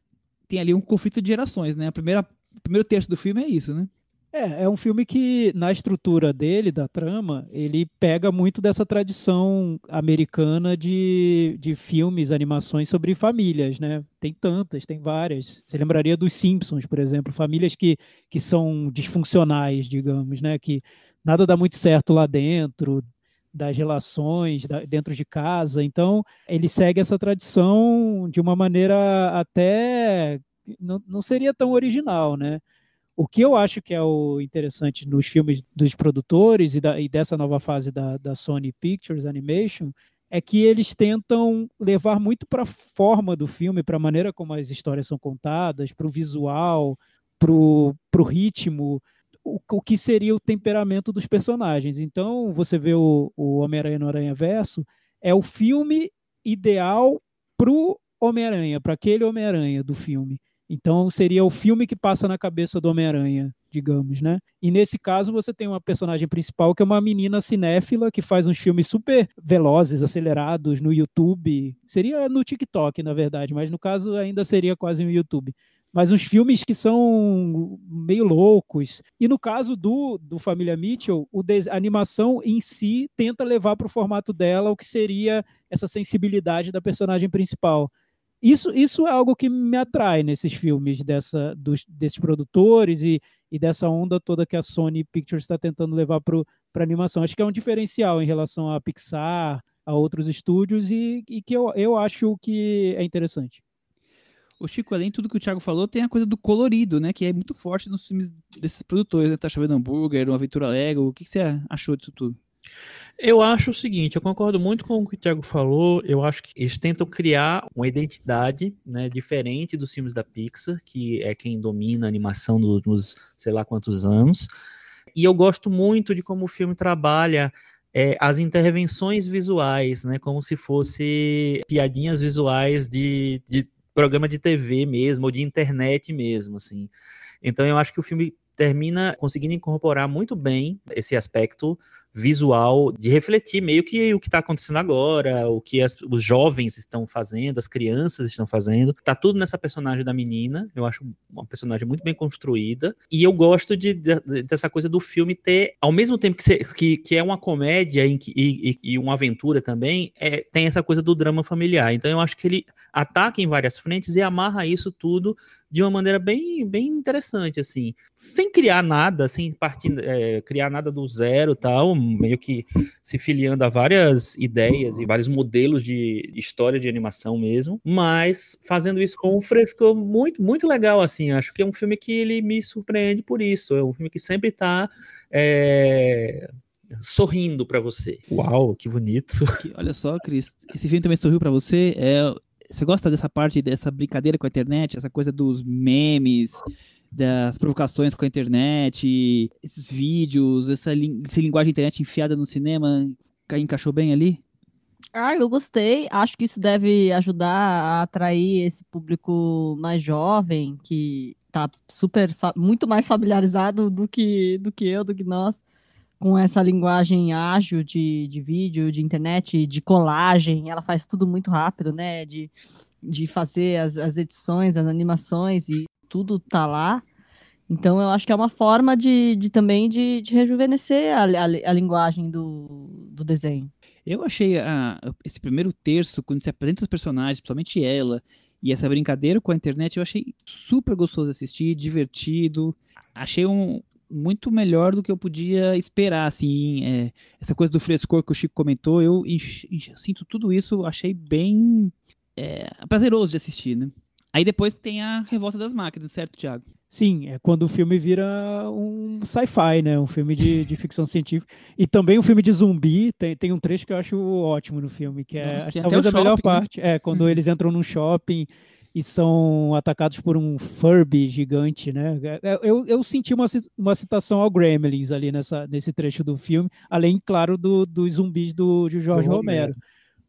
tem ali um conflito de gerações, né? A primeira, o primeiro terço do filme é isso, né? É, é um filme que, na estrutura dele, da trama, ele pega muito dessa tradição americana de, de filmes, animações sobre famílias, né? Tem tantas, tem várias. Você lembraria dos Simpsons, por exemplo, famílias que, que são disfuncionais, digamos, né? Que nada dá muito certo lá dentro, das relações da, dentro de casa. Então, ele segue essa tradição de uma maneira até. Não, não seria tão original, né? O que eu acho que é o interessante nos filmes dos produtores e, da, e dessa nova fase da, da Sony Pictures Animation é que eles tentam levar muito para a forma do filme, para a maneira como as histórias são contadas, para o visual, para o ritmo, o, o, que seria o temperamento dos personagens. Então, você vê o, o Homem-Aranha no Aranha Verso, é o filme ideal para o Homem-Aranha, para aquele Homem-Aranha do filme. Então, seria o filme que passa na cabeça do Homem-Aranha, digamos, né? E nesse caso, você tem uma personagem principal que é uma menina cinéfila que faz uns filmes super velozes, acelerados no YouTube. Seria no TikTok, na verdade, mas no caso ainda seria quase no YouTube mas uns filmes que são meio loucos. E no caso do, do Família Mitchell, a animação em si tenta levar para o formato dela o que seria essa sensibilidade da personagem principal. Isso, isso é algo que me atrai nesses filmes dessa, dos, desses produtores e, e dessa onda toda que a Sony Pictures está tentando levar para animação. Acho que é um diferencial em relação a Pixar, a outros estúdios, e, e que eu, eu acho que é interessante. O Chico, além de tudo que o Thiago falou, tem a coisa do colorido, né? Que é muito forte nos filmes desses produtores, né? Tá chovendo hambúrguer, uma aventura Lego. O que, que você achou disso tudo? Eu acho o seguinte, eu concordo muito com o que o Thiago falou. Eu acho que eles tentam criar uma identidade né, diferente dos filmes da Pixar, que é quem domina a animação nos sei lá quantos anos. E eu gosto muito de como o filme trabalha é, as intervenções visuais, né, como se fosse piadinhas visuais de, de programa de TV mesmo, ou de internet mesmo, assim. Então eu acho que o filme termina conseguindo incorporar muito bem esse aspecto visual de refletir meio que o que está acontecendo agora, o que as, os jovens estão fazendo, as crianças estão fazendo. Tá tudo nessa personagem da menina. Eu acho uma personagem muito bem construída. E eu gosto de, de dessa coisa do filme ter, ao mesmo tempo que, que, que é uma comédia e, e, e, uma aventura também, é, tem essa coisa do drama familiar. Então eu acho que ele ataca em várias frentes e amarra isso tudo de uma maneira bem, bem interessante, assim, sem criar nada, sem partir, é, criar nada do zero tal, meio que se filiando a várias ideias e vários modelos de história de animação mesmo, mas fazendo isso com um frescor muito, muito legal, assim, acho que é um filme que ele me surpreende por isso, é um filme que sempre tá é, sorrindo para você. Uau, que bonito. Olha só, Cris, esse filme também sorriu para você, é você gosta dessa parte, dessa brincadeira com a internet, essa coisa dos memes, das provocações com a internet, esses vídeos, essa, essa linguagem internet enfiada no cinema, encaixou bem ali? Ah, eu gostei. Acho que isso deve ajudar a atrair esse público mais jovem, que tá super, muito mais familiarizado do que, do que eu, do que nós com essa linguagem ágil de, de vídeo, de internet, de colagem, ela faz tudo muito rápido, né? De, de fazer as, as edições, as animações e tudo tá lá. Então eu acho que é uma forma de, de também de, de rejuvenescer a, a, a, linguagem do, do desenho. Eu achei a, esse primeiro terço, quando se apresenta os personagens, principalmente ela, e essa brincadeira com a internet, eu achei super gostoso de assistir, divertido. Achei um, muito melhor do que eu podia esperar, assim, é, essa coisa do frescor que o Chico comentou, eu, sinto tudo isso, achei bem é, prazeroso de assistir, né? Aí depois tem a Revolta das Máquinas, certo, Thiago? Sim, é quando o filme vira um sci-fi, né? Um filme de, de ficção (laughs) científica. E também um filme de zumbi. Tem, tem um trecho que eu acho ótimo no filme, que é Nossa, talvez a shopping, melhor né? parte. É quando eles entram num shopping e são atacados por um Furby gigante, né? É, é, eu, eu senti uma, uma citação ao Gremlins ali nessa, nesse trecho do filme, além, claro, do, dos zumbis do, de Jorge do Romero. Romero.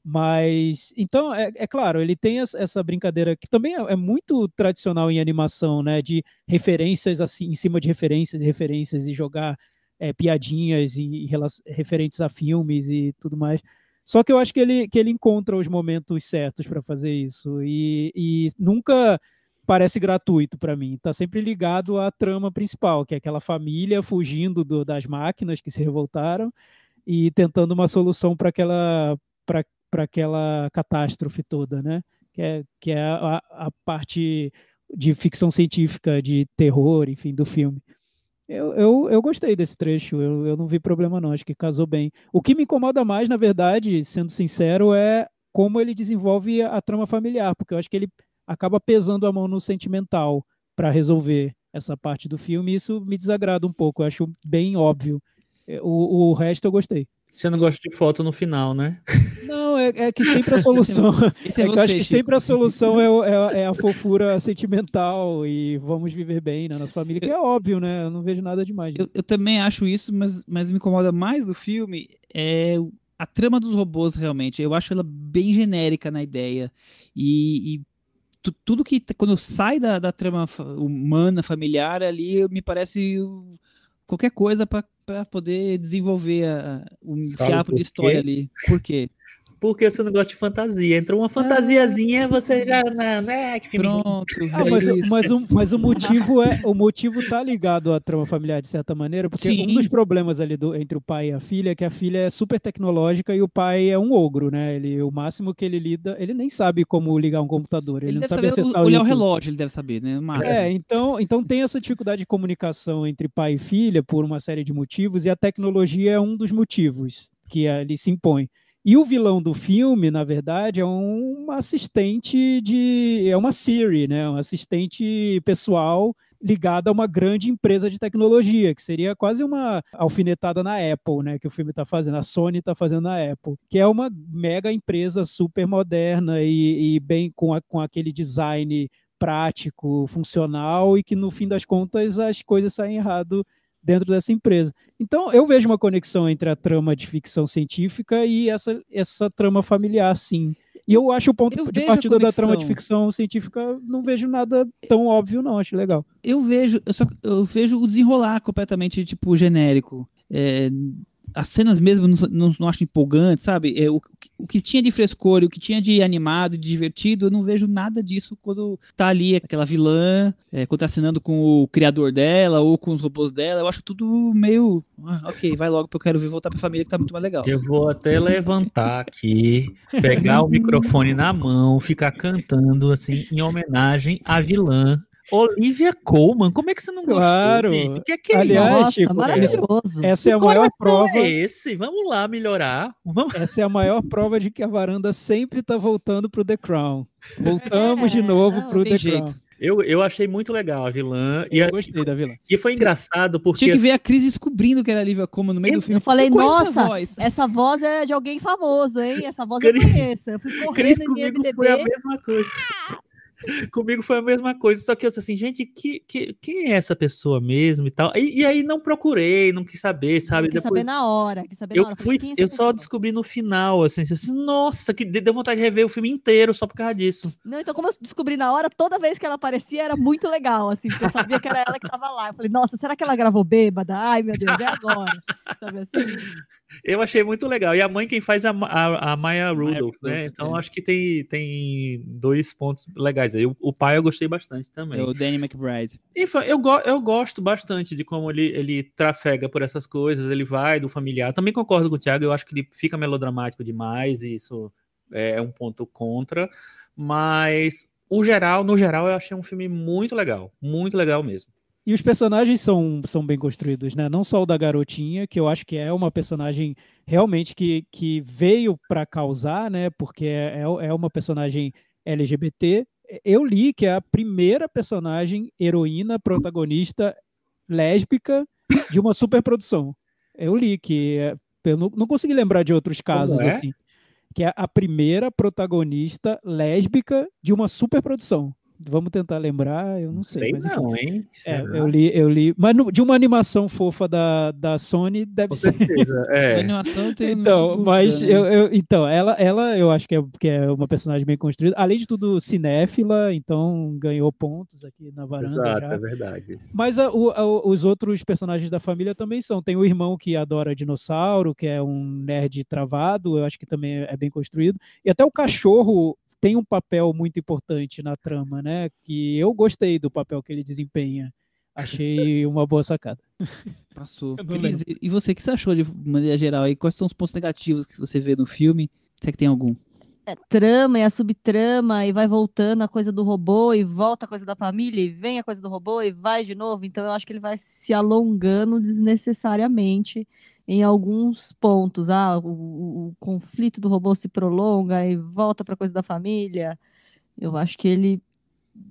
Mas, então, é, é, claro, ele tem essa brincadeira que também é, é, muito tradicional em animação, né? De referências assim, em cima de referências e referências e jogar é, piadinhas e, e referentes a filmes e tudo mais. Só que eu acho que ele, que ele encontra os momentos certos para fazer isso. E, e nunca parece gratuito para mim. Está sempre ligado à trama principal, que é aquela família fugindo do, das máquinas que se revoltaram e tentando uma solução para aquela para aquela catástrofe toda, né? Que é, que é a, a parte de ficção científica, de terror, enfim, do filme. Eu, eu, eu gostei desse trecho, eu, eu não vi problema não, acho que casou bem. O que me incomoda mais, na verdade, sendo sincero, é como ele desenvolve a, a trama familiar, porque eu acho que ele acaba pesando a mão no sentimental para resolver essa parte do filme, e isso me desagrada um pouco, eu acho bem óbvio. É, o, o resto eu gostei. Você não gosta de foto no final, né? Não, é, é que sempre a solução. (laughs) Esse é, é você, eu acho que Chico. sempre a solução é, é, é, a fofura sentimental e vamos viver bem na nossa família, que é óbvio, né? Eu não vejo nada demais. Eu, eu, também acho isso, mas, mas me incomoda mais do filme é a trama dos robôs, realmente. Eu acho ela bem genérica na ideia. E, e tudo que quando sai da, da trama humana, familiar ali, me parece qualquer coisa para poder desenvolver a, o fiapo de história ali. Por quê? Porque você não gosta de fantasia. Entrou uma fantasiazinha, você já. Né, que filme. Pronto, ah, mas, mas, o, mas o motivo é. O motivo tá ligado à trama familiar, de certa maneira, porque Sim. um dos problemas ali do, entre o pai e a filha é que a filha é super tecnológica e o pai é um ogro, né? Ele, o máximo que ele lida, ele nem sabe como ligar um computador. Ele, ele não sabe acessar o, olhar o relógio, ele deve saber, né? É, então, então tem essa dificuldade de comunicação entre pai e filha por uma série de motivos, e a tecnologia é um dos motivos que ali se impõe. E o vilão do filme, na verdade, é um assistente de. É uma Siri, né? Um assistente pessoal ligado a uma grande empresa de tecnologia, que seria quase uma alfinetada na Apple, né? Que o filme está fazendo, a Sony está fazendo na Apple, que é uma mega empresa super moderna e, e bem com, a, com aquele design prático, funcional e que no fim das contas as coisas saem errado dentro dessa empresa. Então, eu vejo uma conexão entre a trama de ficção científica e essa, essa trama familiar, sim. E eu acho o ponto eu de partida da trama de ficção científica, não vejo nada tão óbvio, não, acho legal. Eu vejo, eu, só, eu vejo o desenrolar completamente, tipo, genérico. É, as cenas mesmo não, não, não acho empolgantes, sabe? É, o, o que tinha de frescor o que tinha de animado, de divertido, eu não vejo nada disso quando tá ali aquela vilã, é, assinando com o criador dela ou com os robôs dela. Eu acho tudo meio. Ah, ok, vai logo porque eu quero ver voltar pra família que tá muito mais legal. Eu vou até levantar aqui, pegar o microfone na mão, ficar cantando assim, em homenagem à vilã Olivia Colman, como é que você não gostou? Claro. O que é que é Aliás, Nossa, Chico, maravilhoso. Essa é a maior prova. É esse? Vamos lá melhorar. Vamos... Essa é a maior prova de que a varanda sempre está voltando pro The Crown. Voltamos é, de novo não, pro The jeito. Crown. Eu, eu achei muito legal a vilã. Eu e assim, gostei da vilã. E foi engraçado porque. Tinha que ver a Cris descobrindo que era a Olivia Colman no meio eu, do filme. Eu falei, nossa, essa voz. essa voz é de alguém famoso, hein? Essa voz eu conheço. Eu fui correndo Cris comigo foi a mesma coisa. (laughs) Comigo foi a mesma coisa, só que eu disse assim, gente, que, que, quem é essa pessoa mesmo e tal? E, e aí não procurei, não quis saber, sabe? Quis Depois, saber na hora, quis saber eu na hora. Fui, eu só pessoa? descobri no final, assim, assim, nossa, que deu vontade de rever o filme inteiro só por causa disso. Não, então como eu descobri na hora, toda vez que ela aparecia era muito legal, assim, porque eu sabia que era ela que tava lá. Eu falei, nossa, será que ela gravou bêbada? Ai, meu Deus, é agora. sabe assim? (laughs) Eu achei muito legal. E a mãe quem faz a, a, a Maya Rudolph, né? Então é. acho que tem, tem dois pontos legais aí. O, o pai eu gostei bastante também. É o Danny McBride. E eu, eu gosto bastante de como ele, ele trafega por essas coisas, ele vai do familiar. Também concordo com o Thiago, eu acho que ele fica melodramático demais, e isso é um ponto contra. Mas, o geral, no geral, eu achei um filme muito legal. Muito legal mesmo. E os personagens são, são bem construídos, né? Não só o da garotinha, que eu acho que é uma personagem realmente que, que veio para causar, né? Porque é, é, é uma personagem LGBT. Eu li que é a primeira personagem heroína protagonista lésbica de uma superprodução. Eu li que é, eu não, não consegui lembrar de outros casos é? assim, que é a primeira protagonista lésbica de uma superprodução. Vamos tentar lembrar, eu não sei. sei mas, não, hein? É, eu li, eu li. Mas no, de uma animação fofa da, da Sony deve Com ser. certeza, (laughs) é. animação tem Então, mas né? eu, eu- então, ela, ela eu acho que é, que é uma personagem bem construída. Além de tudo, cinéfila, então ganhou pontos aqui na varanda Exato, já. é verdade. Mas a- o- a- os outros personagens da família também são. Tem o irmão que adora dinossauro, que é um nerd travado, eu acho que também é bem construído. E até o cachorro tem um papel muito importante na trama, né? Que eu gostei do papel que ele desempenha. Achei (laughs) uma boa sacada. Passou. Cris, e- e você, o que você achou de maneira geral aí? Quais são os pontos negativos que você vê no filme? Se é que tem algum? É, trama e a subtrama, e vai voltando a coisa do robô, e volta a coisa da família, e vem a coisa do robô, e vai de novo. Então eu acho que ele vai se alongando desnecessariamente em alguns pontos. Ah, o, o- conflito do robô se prolonga e volta para coisa da família. Eu acho que ele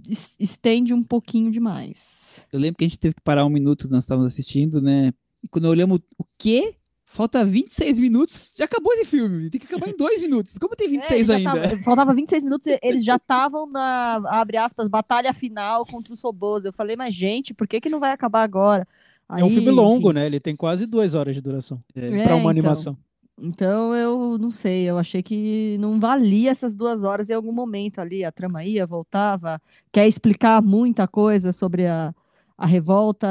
es- estende um pouquinho demais. Eu lembro que a gente teve que parar um minuto, nós estávamos assistindo, né? E quando olhamos o quê? Falta 26 minutos, já acabou esse filme. Tem que acabar em dois (laughs) minutos. Como tem É, 26 ele já ainda? tava- faltava 26 minutos, (laughs) eles já estavam na, abre aspas, batalha final contra os robôs. Eu falei, mas gente, por que que não vai acabar agora? É um filme Aí, longo, enfim. né? Ele tem quase duas horas de duração É. para É, uma então. animação. Então eu não sei, eu achei que não valia essas duas horas em algum momento ali. A trama ia, voltava, quer explicar muita coisa sobre a, a revolta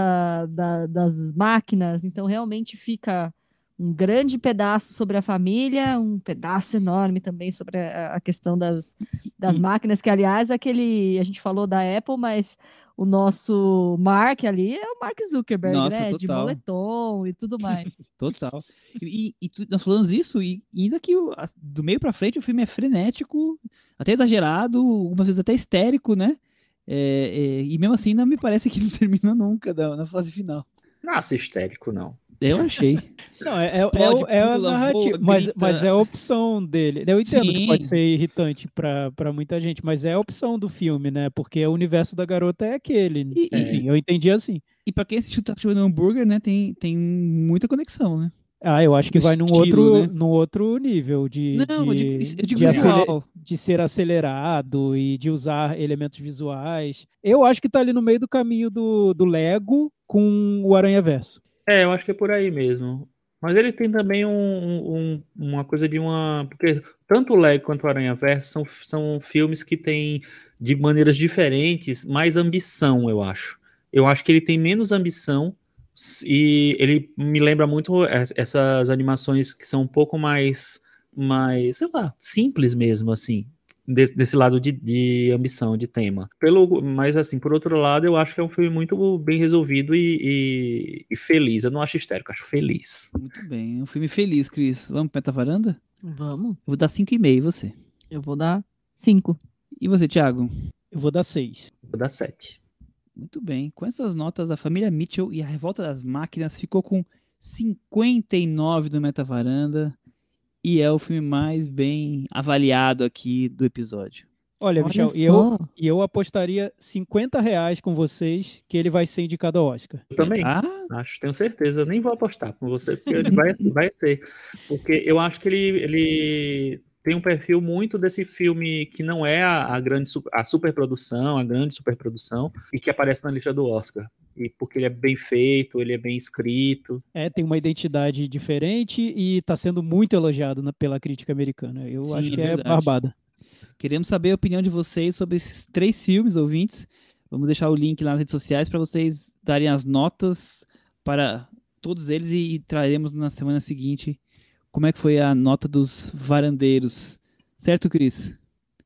da- das máquinas, então realmente fica um grande pedaço sobre a família, um pedaço enorme também sobre a, a questão das, das E- máquinas, que aliás, aquele, a gente falou da Apple, mas o nosso Mark ali é o Mark Zuckerberg, Nossa, né? De total. moletom e tudo mais. (laughs) Total. E, e tu- nós falamos isso, e ainda que o- do meio pra frente o filme é frenético, até exagerado, algumas vezes até histérico, né? É, é, e mesmo assim não me parece que (laughs) não termina nunca da- na fase final. Nossa, histérico, não. Eu achei. Não, é, é, é, Explode, o- é a pula, narrativa, voa, mas, mas é a opção dele. Eu entendo que pode Sim. ser irritante para muita gente, mas é a opção do filme, né? Porque o universo da garota é aquele. E- Enfim, eu entendi assim. E pra quem assistiu Taco no Hambúrguer, né, tem, tem muita conexão, né? Ah, eu acho que Do vai num estilo, outro, né? num outro nível de, Não, de, de visual. de ser acelerado e de usar elementos visuais. Eu acho que tá ali no meio do caminho do, do Lego com o Aranha Verso. É, eu acho que é por aí mesmo. Mas ele tem também um, um- uma coisa de uma. Porque tanto o Lego quanto o Aranha Verso são, são filmes que têm, de maneiras diferentes, mais ambição, eu acho. Eu acho que ele tem menos ambição e ele me lembra muito es- essas animações que são um pouco mais, mais sei lá, simples mesmo, assim. Desse, desse lado de, de ambição, de tema. Pelo, mas assim, por outro lado, eu acho que é um filme muito bem resolvido e, e- e feliz. Eu não acho histérico, eu acho feliz. Muito bem. É um filme feliz, Cris. Vamos pra varanda? Vamos, Eu vou dar 5,5 e você? eu vou dar cinco. E você, Thiago? Eu vou dar seis. Vou dar sete. Muito bem. Com essas notas, a família Mitchell e a Revolta das Máquinas ficou com 59 do Metavaranda e é o filme mais bem avaliado aqui do episódio. Olha, Olha Michel, e eu, e eu apostaria 50 reais com vocês que ele vai ser indicado ao Oscar. Eu também. Ah, Acho, tenho certeza. Eu nem vou apostar com você, porque ele vai, (laughs) vai ser. Porque eu acho que ele, ele tem um perfil muito desse filme que não é a, a grande a superprodução, a grande superprodução, e que aparece na lista do Oscar. E porque ele é bem feito, ele é bem escrito. É, tem uma identidade diferente e está sendo muito elogiado na- pela crítica americana. Eu Sim, acho é que é verdade. barbada. Queremos saber a opinião de vocês sobre esses três filmes, ouvintes. Vamos deixar o link lá nas redes sociais para vocês darem as notas para todos eles e, e traremos na semana seguinte como é que foi a nota dos varandeiros. Certo, Cris?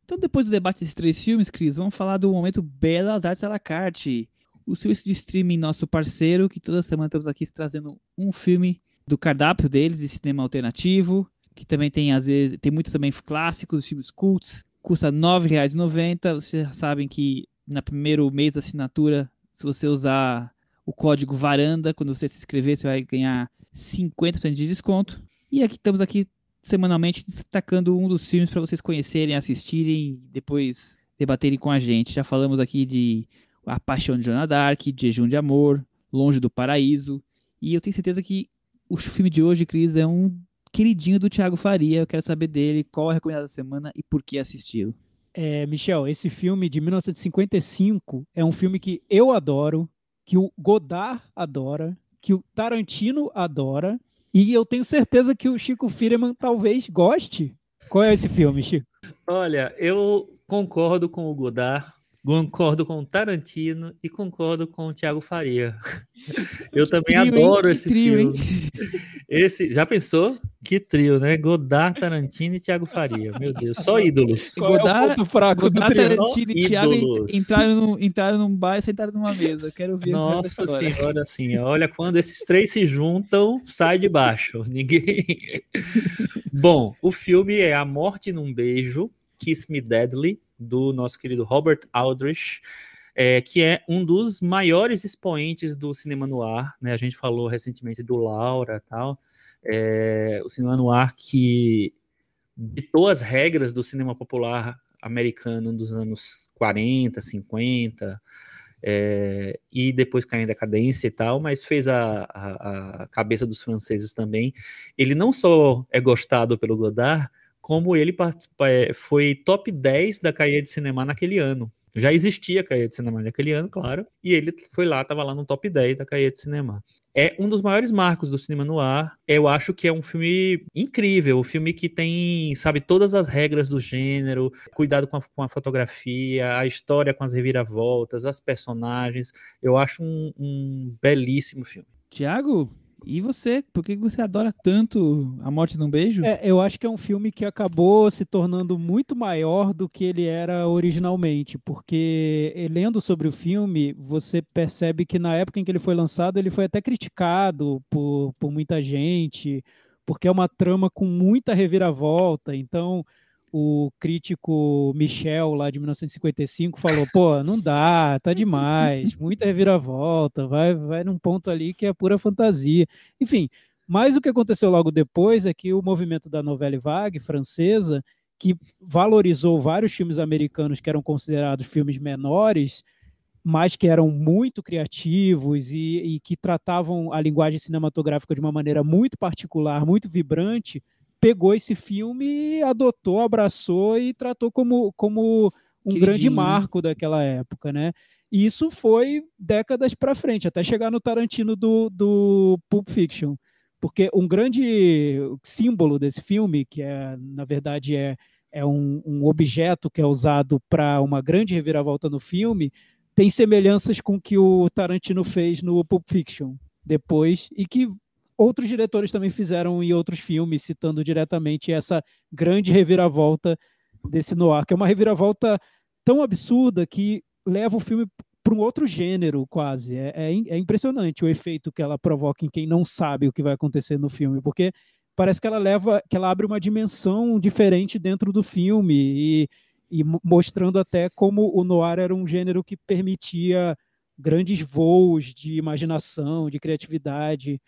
Então, depois do debate desses três filmes, Cris, vamos falar do momento Belas Artes à la carte. O serviço de streaming nosso parceiro, que toda semana estamos aqui trazendo um filme do cardápio deles, de cinema alternativo, que também tem, às vezes, tem muito também clássicos, filmes cults, custa R$ 9,90. Vocês já sabem que no primeiro mês da assinatura, se você usar o código VARANDA, quando você se inscrever, você vai ganhar 50% de desconto. E aqui estamos aqui semanalmente destacando um dos filmes para vocês conhecerem, assistirem depois debaterem com a gente. Já falamos aqui de A Paixão de Joana Dark, Jejum de Amor, Longe do Paraíso. E eu tenho certeza que o filme de hoje, Cris, é um queridinho do Thiago Faria. Eu quero saber dele, qual a recomendação da semana e por que assisti-lo. É, Michel, esse filme de 1955 é um filme que eu adoro, que o Godard adora, que o Tarantino adora, e eu tenho certeza que o Chico Firman talvez goste. Qual é esse filme, Chico? Olha, eu concordo com o Godard, concordo com o Tarantino e concordo com o Thiago Faria. (laughs) Eu também trio, adoro esse trio, filme. Hein? Esse, já pensou? Que trio, né? Godard, Tarantino e Thiago Faria. Meu Deus, só ídolos. (laughs) Qual Godard, é o ponto fraco Godard, do Tarantino e Thiago entraram, no, entraram num bar e sentaram numa mesa. Quero ver. Nossa senhora, assim, olha quando esses três se juntam, sai de baixo. (laughs) Ninguém. Bom, o filme é A Morte num Beijo, Kiss Me Deadly, do nosso querido Robert Aldrich é, que é um dos maiores expoentes do cinema noir, né? A gente falou recentemente do Laura tal, é, o cinema noir que ditou as regras do cinema popular americano dos anos 40, 50, é, e depois caiu em decadência e tal, mas fez a, a, a, cabeça dos franceses também. Ele não só é gostado pelo Godard, como ele é, foi top 10 da caia de cinema naquele ano. Já existia a Caia de Cinema naquele ano, claro, e ele foi lá, estava lá no top 10 da Caia de Cinema. É um dos maiores marcos do cinema no ar. Eu acho que é um filme incrível, um filme que tem, sabe, todas as regras do gênero, cuidado com a, com a fotografia, a história com as reviravoltas, as personagens. Eu acho um, um belíssimo filme. Tiago, e você? Por que você adora tanto A Morte num Beijo? É, eu acho que é um filme que acabou se tornando muito maior do que ele era originalmente, porque eh, lendo sobre o filme, você percebe que na época em que ele foi lançado, ele foi até criticado por, por muita gente, porque é uma trama com muita reviravolta. Então, o crítico Michel, lá de 1955, falou: pô, não dá, tá demais, muita reviravolta, vai, vai num ponto ali que é pura fantasia. Enfim, mas o que aconteceu logo depois é que o movimento da novela vague francesa, que valorizou vários filmes americanos que eram considerados filmes menores, mas que eram muito criativos e, e que tratavam a linguagem cinematográfica de uma maneira muito particular, muito vibrante pegou esse filme, adotou, abraçou e tratou como, como um grande marco daquela época, né? E isso foi décadas para frente, até chegar no Tarantino do, do Pulp Fiction. Porque um grande símbolo desse filme, que é, na verdade é, é um, um objeto que é usado para uma grande reviravolta no filme, tem semelhanças com o que o Tarantino fez no Pulp Fiction depois, e que outros diretores também fizeram em outros filmes, citando diretamente essa grande reviravolta desse noir, que é uma reviravolta tão absurda que leva o filme para um outro gênero, quase. É, é, é, impressionante o efeito que ela provoca em quem não sabe o que vai acontecer no filme, porque parece que ela leva, que ela abre uma dimensão diferente dentro do filme e, e mostrando até como o noir era um gênero que permitia grandes voos de imaginação, de criatividade.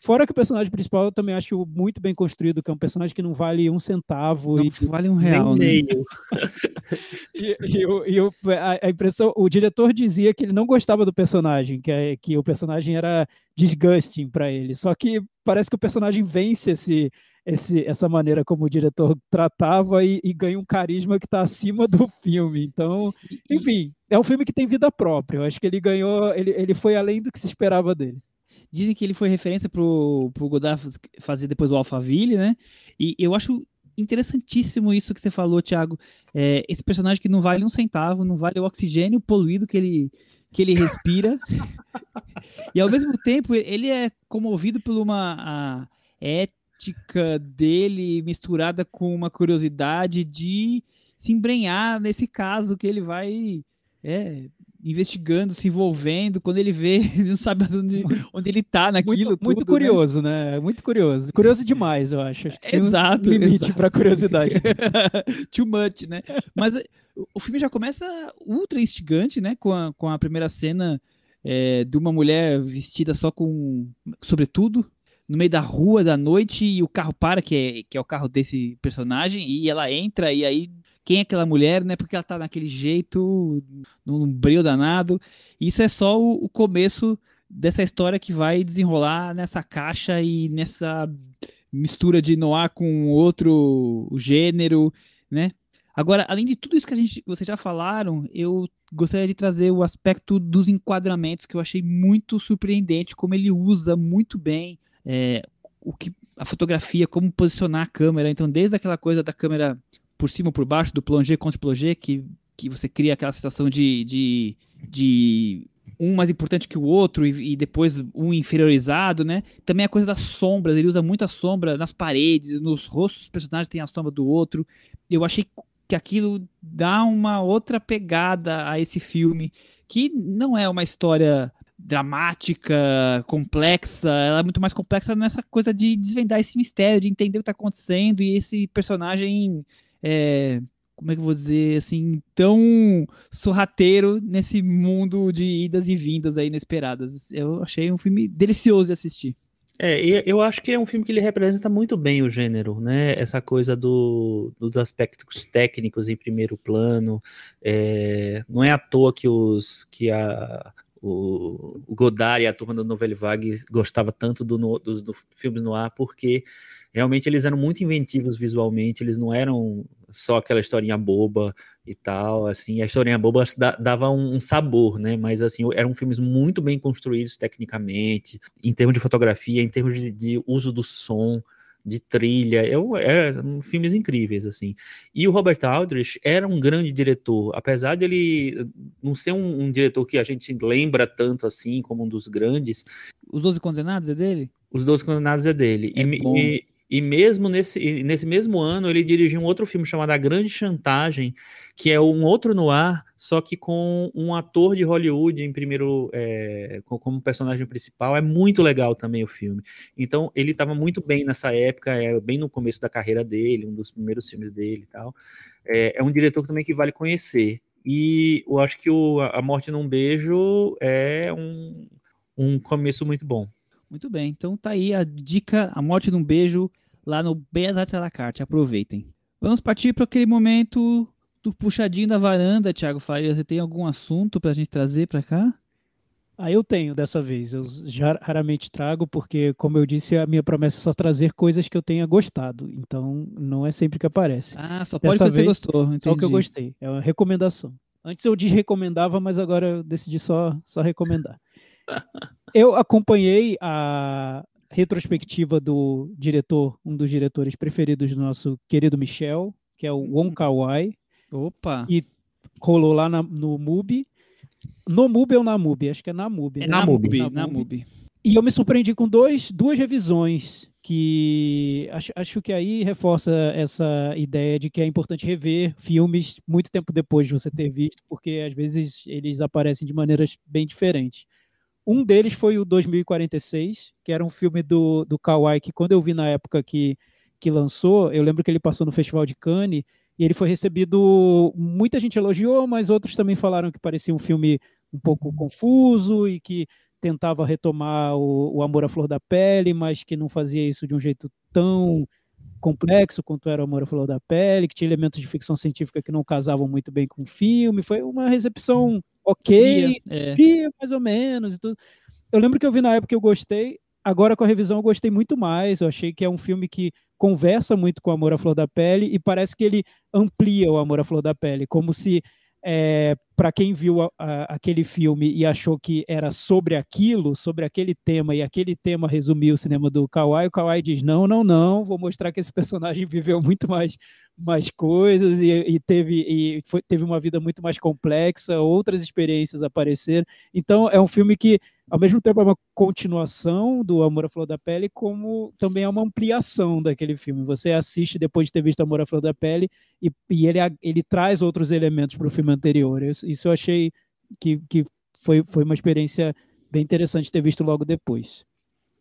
Fora que o personagem principal eu também acho muito bem construído, que é um personagem que não vale um centavo. Não e vale um real, né? (laughs) e, e, e a, a, impressão, o diretor dizia que ele não gostava do personagem, que, é, que o personagem era disgusting para ele. Só que parece que o personagem vence esse, esse, essa maneira como o diretor tratava e, e ganha um carisma que está acima do filme. Então, enfim, é um filme que tem vida própria. Eu acho que ele ganhou, ele, ele foi além do que se esperava dele. Dizem que ele foi referência pro, pro Godard fazer depois o Alphaville, né? E eu acho interessantíssimo isso que você falou, Thiago. É, esse personagem que não vale um centavo, não vale o oxigênio poluído que ele, que ele respira. (laughs) e ao mesmo tempo, ele é comovido por uma ética dele misturada com uma curiosidade de se embrenhar nesse caso que ele vai é, investigando, se envolvendo, quando ele vê, (laughs) ele não sabe onde, onde ele tá naquilo. Muito, muito né? curioso, né? né? Muito curioso. Curioso demais, eu acho. acho exato. Um limite para curiosidade. (laughs) Too much, né? Mas eh, o filme já começa ultra instigante, né? Com a, com a primeira cena é, de uma mulher vestida só com sobretudo no meio da rua da noite e o carro para, que é, que é o carro desse personagem, e ela entra e aí quem é aquela mulher, né? Porque ela tá naquele jeito, num brilho danado. Isso é só o, o começo dessa história que vai desenrolar nessa caixa e nessa mistura de noir com outro gênero, né? Agora, além de tudo isso que a gente, vocês já falaram, eu gostaria de trazer o aspecto dos enquadramentos que eu achei muito surpreendente, como ele usa muito bem é, o que a fotografia, como posicionar a câmera. Então, desde aquela coisa da câmera por cima ou por baixo, do plongé contra plongé, que, que você cria aquela sensação de, de, de um mais importante que o outro e, e, depois um inferiorizado, né? Também a coisa das sombras, ele usa muita sombra nas paredes, nos rostos dos personagens tem a sombra do outro. Eu achei que aquilo dá uma outra pegada a esse filme, que não é uma história dramática, complexa, ela é muito mais complexa nessa coisa de desvendar esse mistério, de entender o que está acontecendo e esse personagem, é, como é que eu vou dizer, assim, tão sorrateiro nesse mundo de idas e vindas aí inesperadas. Eu achei um filme delicioso de assistir. É, eu acho que é um filme que ele representa muito bem o gênero, né? Essa coisa do, dos aspectos técnicos em primeiro plano. É, não é à toa que, os, que a, o, o Godard e a turma da Nouvelle Vague gostava tanto do, dos do filmes no ar, porque realmente eles eram muito inventivos visualmente, eles não eram só aquela historinha boba e tal, assim, a historinha boba dava um, sabor, né, mas assim, eram filmes muito bem construídos tecnicamente, em termos de fotografia, em termos de, de uso do som, de trilha, eu, é, filmes incríveis, assim. E o Robert Aldrich era um grande diretor, apesar dele não ser um, um, diretor que a gente lembra tanto assim como um dos grandes. Os Doze Condenados é dele? Os Doze Condenados é dele. É e, e, mesmo nesse, nesse mesmo ano, ele dirigiu um outro filme chamado A Grande Chantagem, que é um outro noir, só que com um ator de Hollywood em primeiro, é, como personagem principal. É muito legal também o filme. Então, ele estava muito bem nessa época, é, bem no começo da carreira dele, um dos primeiros filmes dele e tal. É, é um diretor também que vale conhecer. E eu acho que o A Morte num Beijo é um, um começo muito bom. Muito bem, então tá aí a dica, a morte num beijo lá no Belas Artes à la carte, aproveitem. Vamos partir para aquele momento do puxadinho da varanda, Thiago Faria. Você tem algum assunto para a gente trazer para cá? Ah, eu tenho dessa vez. Eu já raramente trago, porque, como eu disse, a minha promessa é só trazer coisas que eu tenha gostado. Então, não é sempre que aparece. Ah, só pode dessa que você vez, gostou. Entendi. Só que eu gostei. É uma recomendação. Antes eu desrecomendava, mas agora eu decidi só, só recomendar. Eu acompanhei a retrospectiva do diretor, um dos diretores preferidos do nosso querido Michel, que é o Wong Kar Wai. Opa! E rolou lá na, no MUBI. No MUBI ou na MUBI? Acho que é na MUBI. É né? na, MUBI. Na, na MUBI. E eu me surpreendi com dois, duas revisões que acho, acho que aí reforça essa ideia de que é importante rever filmes muito tempo depois de você ter visto, porque às vezes eles aparecem de maneiras bem diferentes. Um deles foi o 2046, que era um filme do, do Kawai, que quando eu vi na época que, que lançou, eu lembro que ele passou no Festival de Cannes, e ele foi recebido. Muita gente elogiou, mas outros também falaram que parecia um filme um pouco confuso e que tentava retomar o, o Amor à Flor da Pele, mas que não fazia isso de um jeito tão complexo quanto era o Amor à Flor da Pele, que tinha elementos de ficção científica que não casavam muito bem com o filme. Foi uma recepção ok, é. mais ou menos e tudo. Eu lembro que eu vi na época que eu gostei, agora com a revisão eu gostei muito mais. Eu achei que é um filme que conversa muito com o Amor à Flor da Pele e parece que ele amplia o Amor à Flor da Pele, como se é, para quem viu a, a, aquele filme e achou que era sobre aquilo, sobre aquele tema, e aquele tema resumiu o cinema do Kawai, o Kawai diz: não, não, não, vou mostrar que esse personagem (laughs) viveu muito mais, mais coisas e, e teve, e foi, teve uma vida muito mais complexa, outras experiências apareceram. Então, é um filme que ao mesmo tempo é uma continuação do Amor à Flor da Pele, como também é uma ampliação daquele filme. Você assiste depois de ter visto Amor à Flor da Pele e, e ele, ele traz outros elementos para o filme anterior. Isso eu achei que, que foi, foi uma experiência bem interessante ter visto logo depois.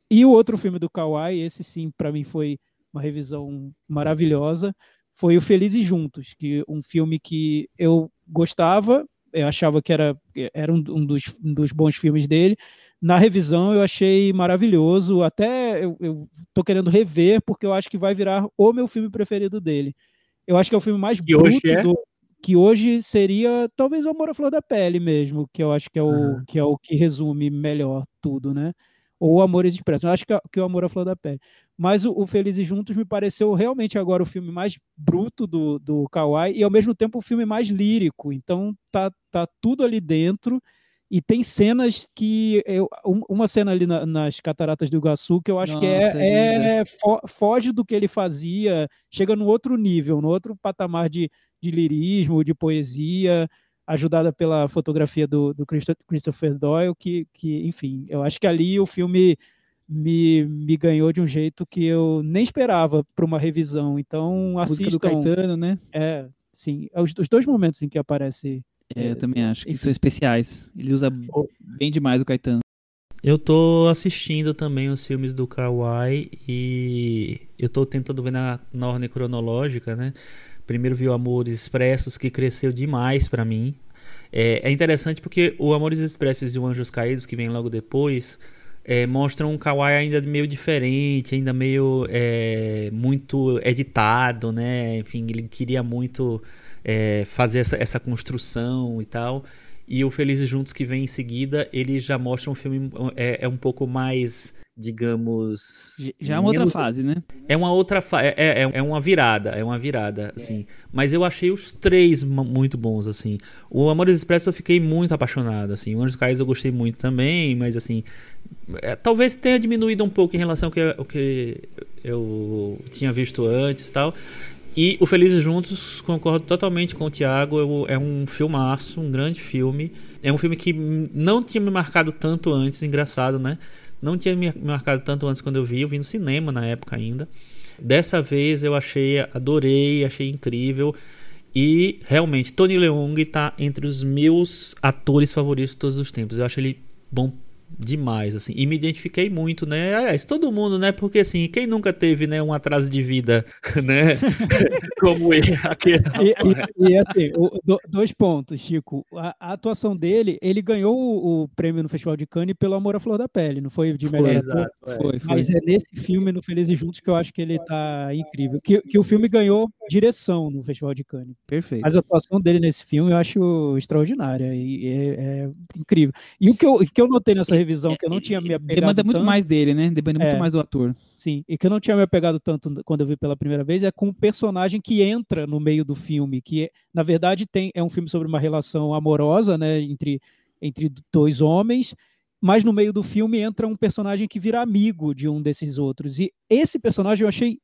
E o outro filme do Kawai, esse sim, para mim foi uma revisão maravilhosa, foi o Felizes Juntos, que um filme que eu gostava, eu achava que era, era um, dos, um dos bons filmes dele. Na revisão eu achei maravilhoso, até eu, eu tô querendo rever, porque eu acho que vai virar o meu filme preferido dele. Eu acho que é o filme mais que bruto é? do, que hoje seria talvez o Amor à Flor da Pele mesmo, que eu acho que é o, uhum. que, é o que resume melhor tudo, né? ou Amores Expressos. Eu acho que, que o Amor à Flor da Pele. Mas o, o Felizes Juntos me pareceu realmente agora o filme mais bruto do, do Kawai e ao mesmo tempo o filme mais lírico. Então tá, tá tudo ali dentro e tem cenas que eu, uma cena ali na, nas cataratas do Iguaçu que eu acho Nossa, que é, é, é fo, foge do que ele fazia, chega no outro nível, no outro patamar de, de lirismo, de poesia, ajudada pela fotografia do, do Christopher Doyle, que, que, enfim, eu acho que ali o filme me, me ganhou de um jeito que eu nem esperava para uma revisão. Então, assistam. Música do Caetano, né? É, sim. É os, os dois momentos em que aparece é, eu também acho que são especiais. Ele usa bem demais o Caetano. Eu tô assistindo também os filmes do Kawai e eu tô tentando ver na, na ordem cronológica, né? Primeiro vi o Amores Expressos, que cresceu demais para mim. É, é, interessante porque o Amores Expressos e o Anjos Caídos, que vem logo depois, é, mostram um Kawai ainda meio diferente, ainda meio é, muito editado, né? Enfim, ele queria muito é, fazer essa, essa construção e tal. E o Felizes Juntos que vem em seguida, ele já mostra um filme é, é um pouco mais, digamos. Já é uma outra fase, né? É uma outra fase. É, é, é uma virada, é uma virada, assim. Mas eu achei os três muito bons, assim. O Amores Expresso eu fiquei muito apaixonado, assim. O Anjos Caídos eu gostei muito também, mas assim. É, talvez tenha diminuído um pouco em relação ao que, ao que eu tinha visto antes e tal. E o Felizes Juntos, concordo totalmente com o Thiago, é um filmaço, um grande filme. É um filme que não tinha me marcado tanto antes, engraçado, né? Não tinha me marcado tanto antes quando eu vi, eu vi no cinema na época ainda. Dessa vez eu achei, adorei, achei incrível. E realmente, Tony Leung está entre os meus atores favoritos de todos os tempos. Eu acho ele bom demais, assim. E me identifiquei muito, né? Aliás, todo mundo, né? Porque, assim, quem nunca teve, né, um atraso de vida, (laughs) né? (laughs) Como ele, aquele e, e, e, assim, o, do, dois pontos, Chico. A, a, atuação dele, ele ganhou o, o, prêmio no Festival de Cannes pelo Amor à Flor da Pele, não foi de melhor foi, ator? É. Foi, foi. Mas é nesse filme, no Felizes Juntos, que eu acho que ele tá incrível. Que, que o filme ganhou direção no Festival de Cannes. Perfeito. Mas a atuação dele nesse filme eu acho extraordinária e é, é incrível. E o que eu, que eu notei nessa revisão que eu não tinha me apegado Demanda muito tanto, mais dele, né? Demanda muito é, mais do ator. Sim, e que eu não tinha me apegado tanto quando eu vi pela primeira vez é com o personagem que entra no meio do filme, que na verdade tem é um filme sobre uma relação amorosa, né, entre entre dois homens, mas no meio do filme entra um personagem que vira amigo de um desses outros. E esse personagem eu achei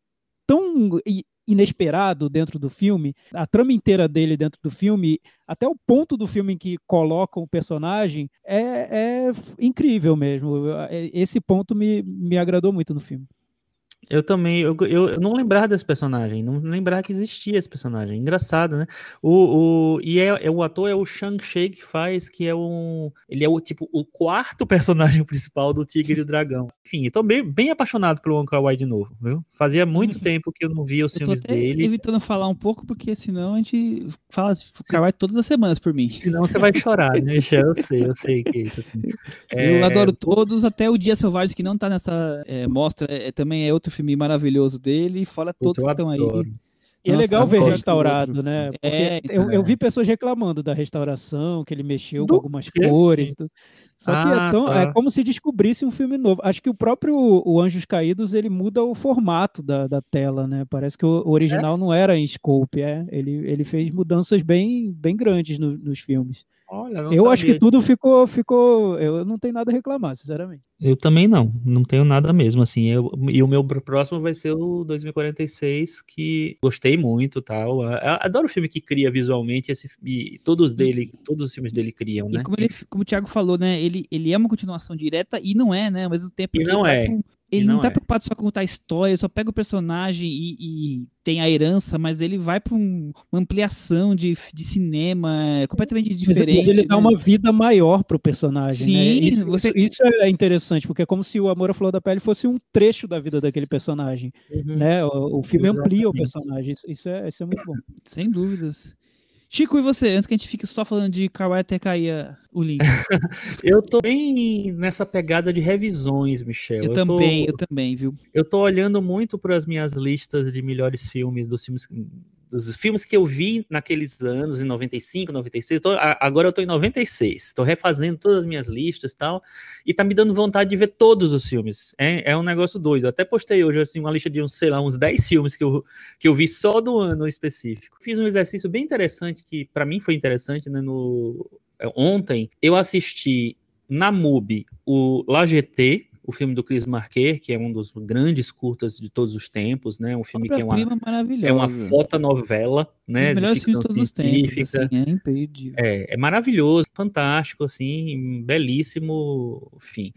tão inesperado dentro do filme, a trama inteira dele dentro do filme, até o ponto do filme em que colocam o personagem, é, é incrível mesmo. Esse ponto me, me agradou muito no filme. Eu também, eu, eu, não lembrava desse personagem, não lembrava que existia esse personagem. Engraçado, né? O, o, e é, é o ator é o Shang-Chi que faz, que é um. Ele é o tipo o quarto (laughs) personagem principal do Tigre e o Dragão. Enfim, eu tô bem, bem apaixonado pelo Wong Kar-wai de novo, viu? Fazia muito tempo que eu não via os eu filmes dele. evitando falar um pouco, porque senão a gente fala Kar-wai todas as semanas por mim. Senão você vai chorar, né? Eu sei, eu sei que é isso, assim. É... Eu adoro todos, até o Dia Selvagem, que não tá nessa é, mostra, é, também é outro filme maravilhoso dele, fora todos que estão aí. E é legal ver restaurado, né? É, eu, eu, vi pessoas reclamando da restauração, que ele mexeu com algumas cores. Só que é ah, é, tão, tá. é, como se descobrisse um filme novo. Acho que o próprio o Anjos Caídos ele muda o formato da, da tela, né? Parece que o, o original é? não era em scope, é. Ele, ele fez mudanças bem, bem grandes no, nos filmes. Olha, eu sabia. acho que tudo ficou, ficou. Eu não tenho nada a reclamar, sinceramente. Eu também não, não tenho nada mesmo, assim. Eu, e o meu próximo vai ser o 2046, que gostei muito, tal. Eu adoro o filme que cria visualmente esse, e todos dele, todos os filmes dele criam, né? E como, ele, como o Thiago falou, né? Ele, ele é uma continuação direta e não é, né? Ao mesmo tempo. E não é. Ele não, não tá é. preocupado só com contar a história, só pega o personagem e, e tem a herança, mas ele vai para um, uma ampliação de, de cinema é completamente diferente. Mas, ele né? dá uma vida maior pro personagem. Né? Sim, né? isso, você... isso, é interessante, porque é como se o Amor à Flor da Pele fosse um trecho da vida daquele personagem. Uhum. Né? O, o filme Exatamente. amplia o personagem. Isso, isso, é, isso é muito bom. Sem dúvidas. Chico, e você? Antes que a gente fique só falando de Kawaii até cair o link. (laughs) eu tô bem nessa pegada de revisões, Michel. Eu, eu também, tô, eu também, viu? Eu tô olhando muito para as minhas listas de melhores filmes, dos filmes dos filmes que eu vi naqueles anos, em 95, 96, tô, agora eu estou em 96, estou refazendo todas as minhas listas e tal, e tá me dando vontade de ver todos os filmes. É, é um negócio doido. Até postei hoje assim, uma lista de uns, sei lá, uns 10 filmes que eu, que eu vi só do ano específico. Fiz um exercício bem interessante, que para mim foi interessante, né? No, é, ontem eu assisti na MUBI o La GT, o filme do Chris Marquet, que é um dos grandes curtas de todos os tempos, né? Um filme que é uma, é uma fotonovela, né? De ficção científica. Tempos, assim, é, é, é maravilhoso, fantástico, assim, belíssimo, enfim.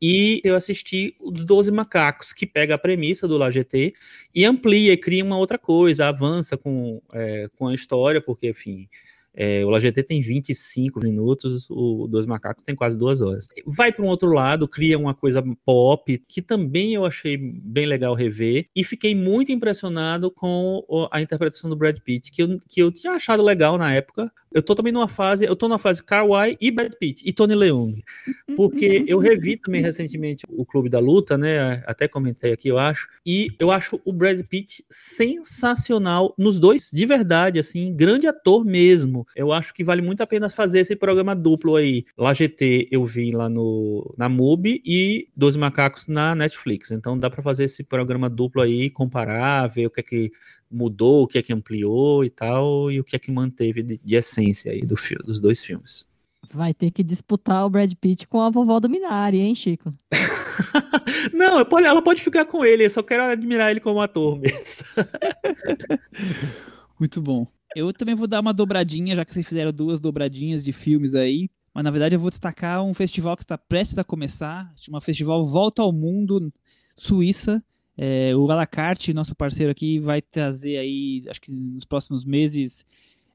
E eu assisti os Doze Macacos, que pega a premissa do LaGT e amplia e cria uma outra coisa, avança com, é, com a história, porque, enfim, é, o LaGT tem 25 minutos, o Dois Macacos tem quase duas horas. Vai para um outro lado, cria uma coisa pop, que também eu achei bem legal rever, e fiquei muito impressionado com a interpretação do Brad Pitt, que eu, que eu tinha achado legal na época, eu tô também numa fase, eu tô na fase Kawhi e Brad Pitt e Tony Leung. Porque eu revi também recentemente o Clube da Luta, né? Até comentei aqui, eu acho. E eu acho o Brad Pitt sensacional nos dois, de verdade, assim, grande ator mesmo. Eu acho que vale muito a pena fazer esse programa duplo aí. Lá GT eu vi lá no na MUBI e Doze Macacos na Netflix. Então dá para fazer esse programa duplo aí, comparar, ver o que é que mudou, o que é que ampliou e tal, e o que é que manteve de, de essência aí do dos dois filmes. Vai ter que disputar o Brad Pitt com a vovó do Minari, hein, Chico? (laughs) Não, ela pode ficar com ele, eu só quero admirar ele como ator mesmo. (laughs) Muito bom. Eu também vou dar uma dobradinha, já que vocês fizeram duas dobradinhas de filmes aí. Mas na verdade eu vou destacar um festival que está prestes a começar, chama Festival Volta ao Mundo, Suíça, é, o Alacarte, nosso parceiro aqui, vai trazer aí, acho que nos próximos meses,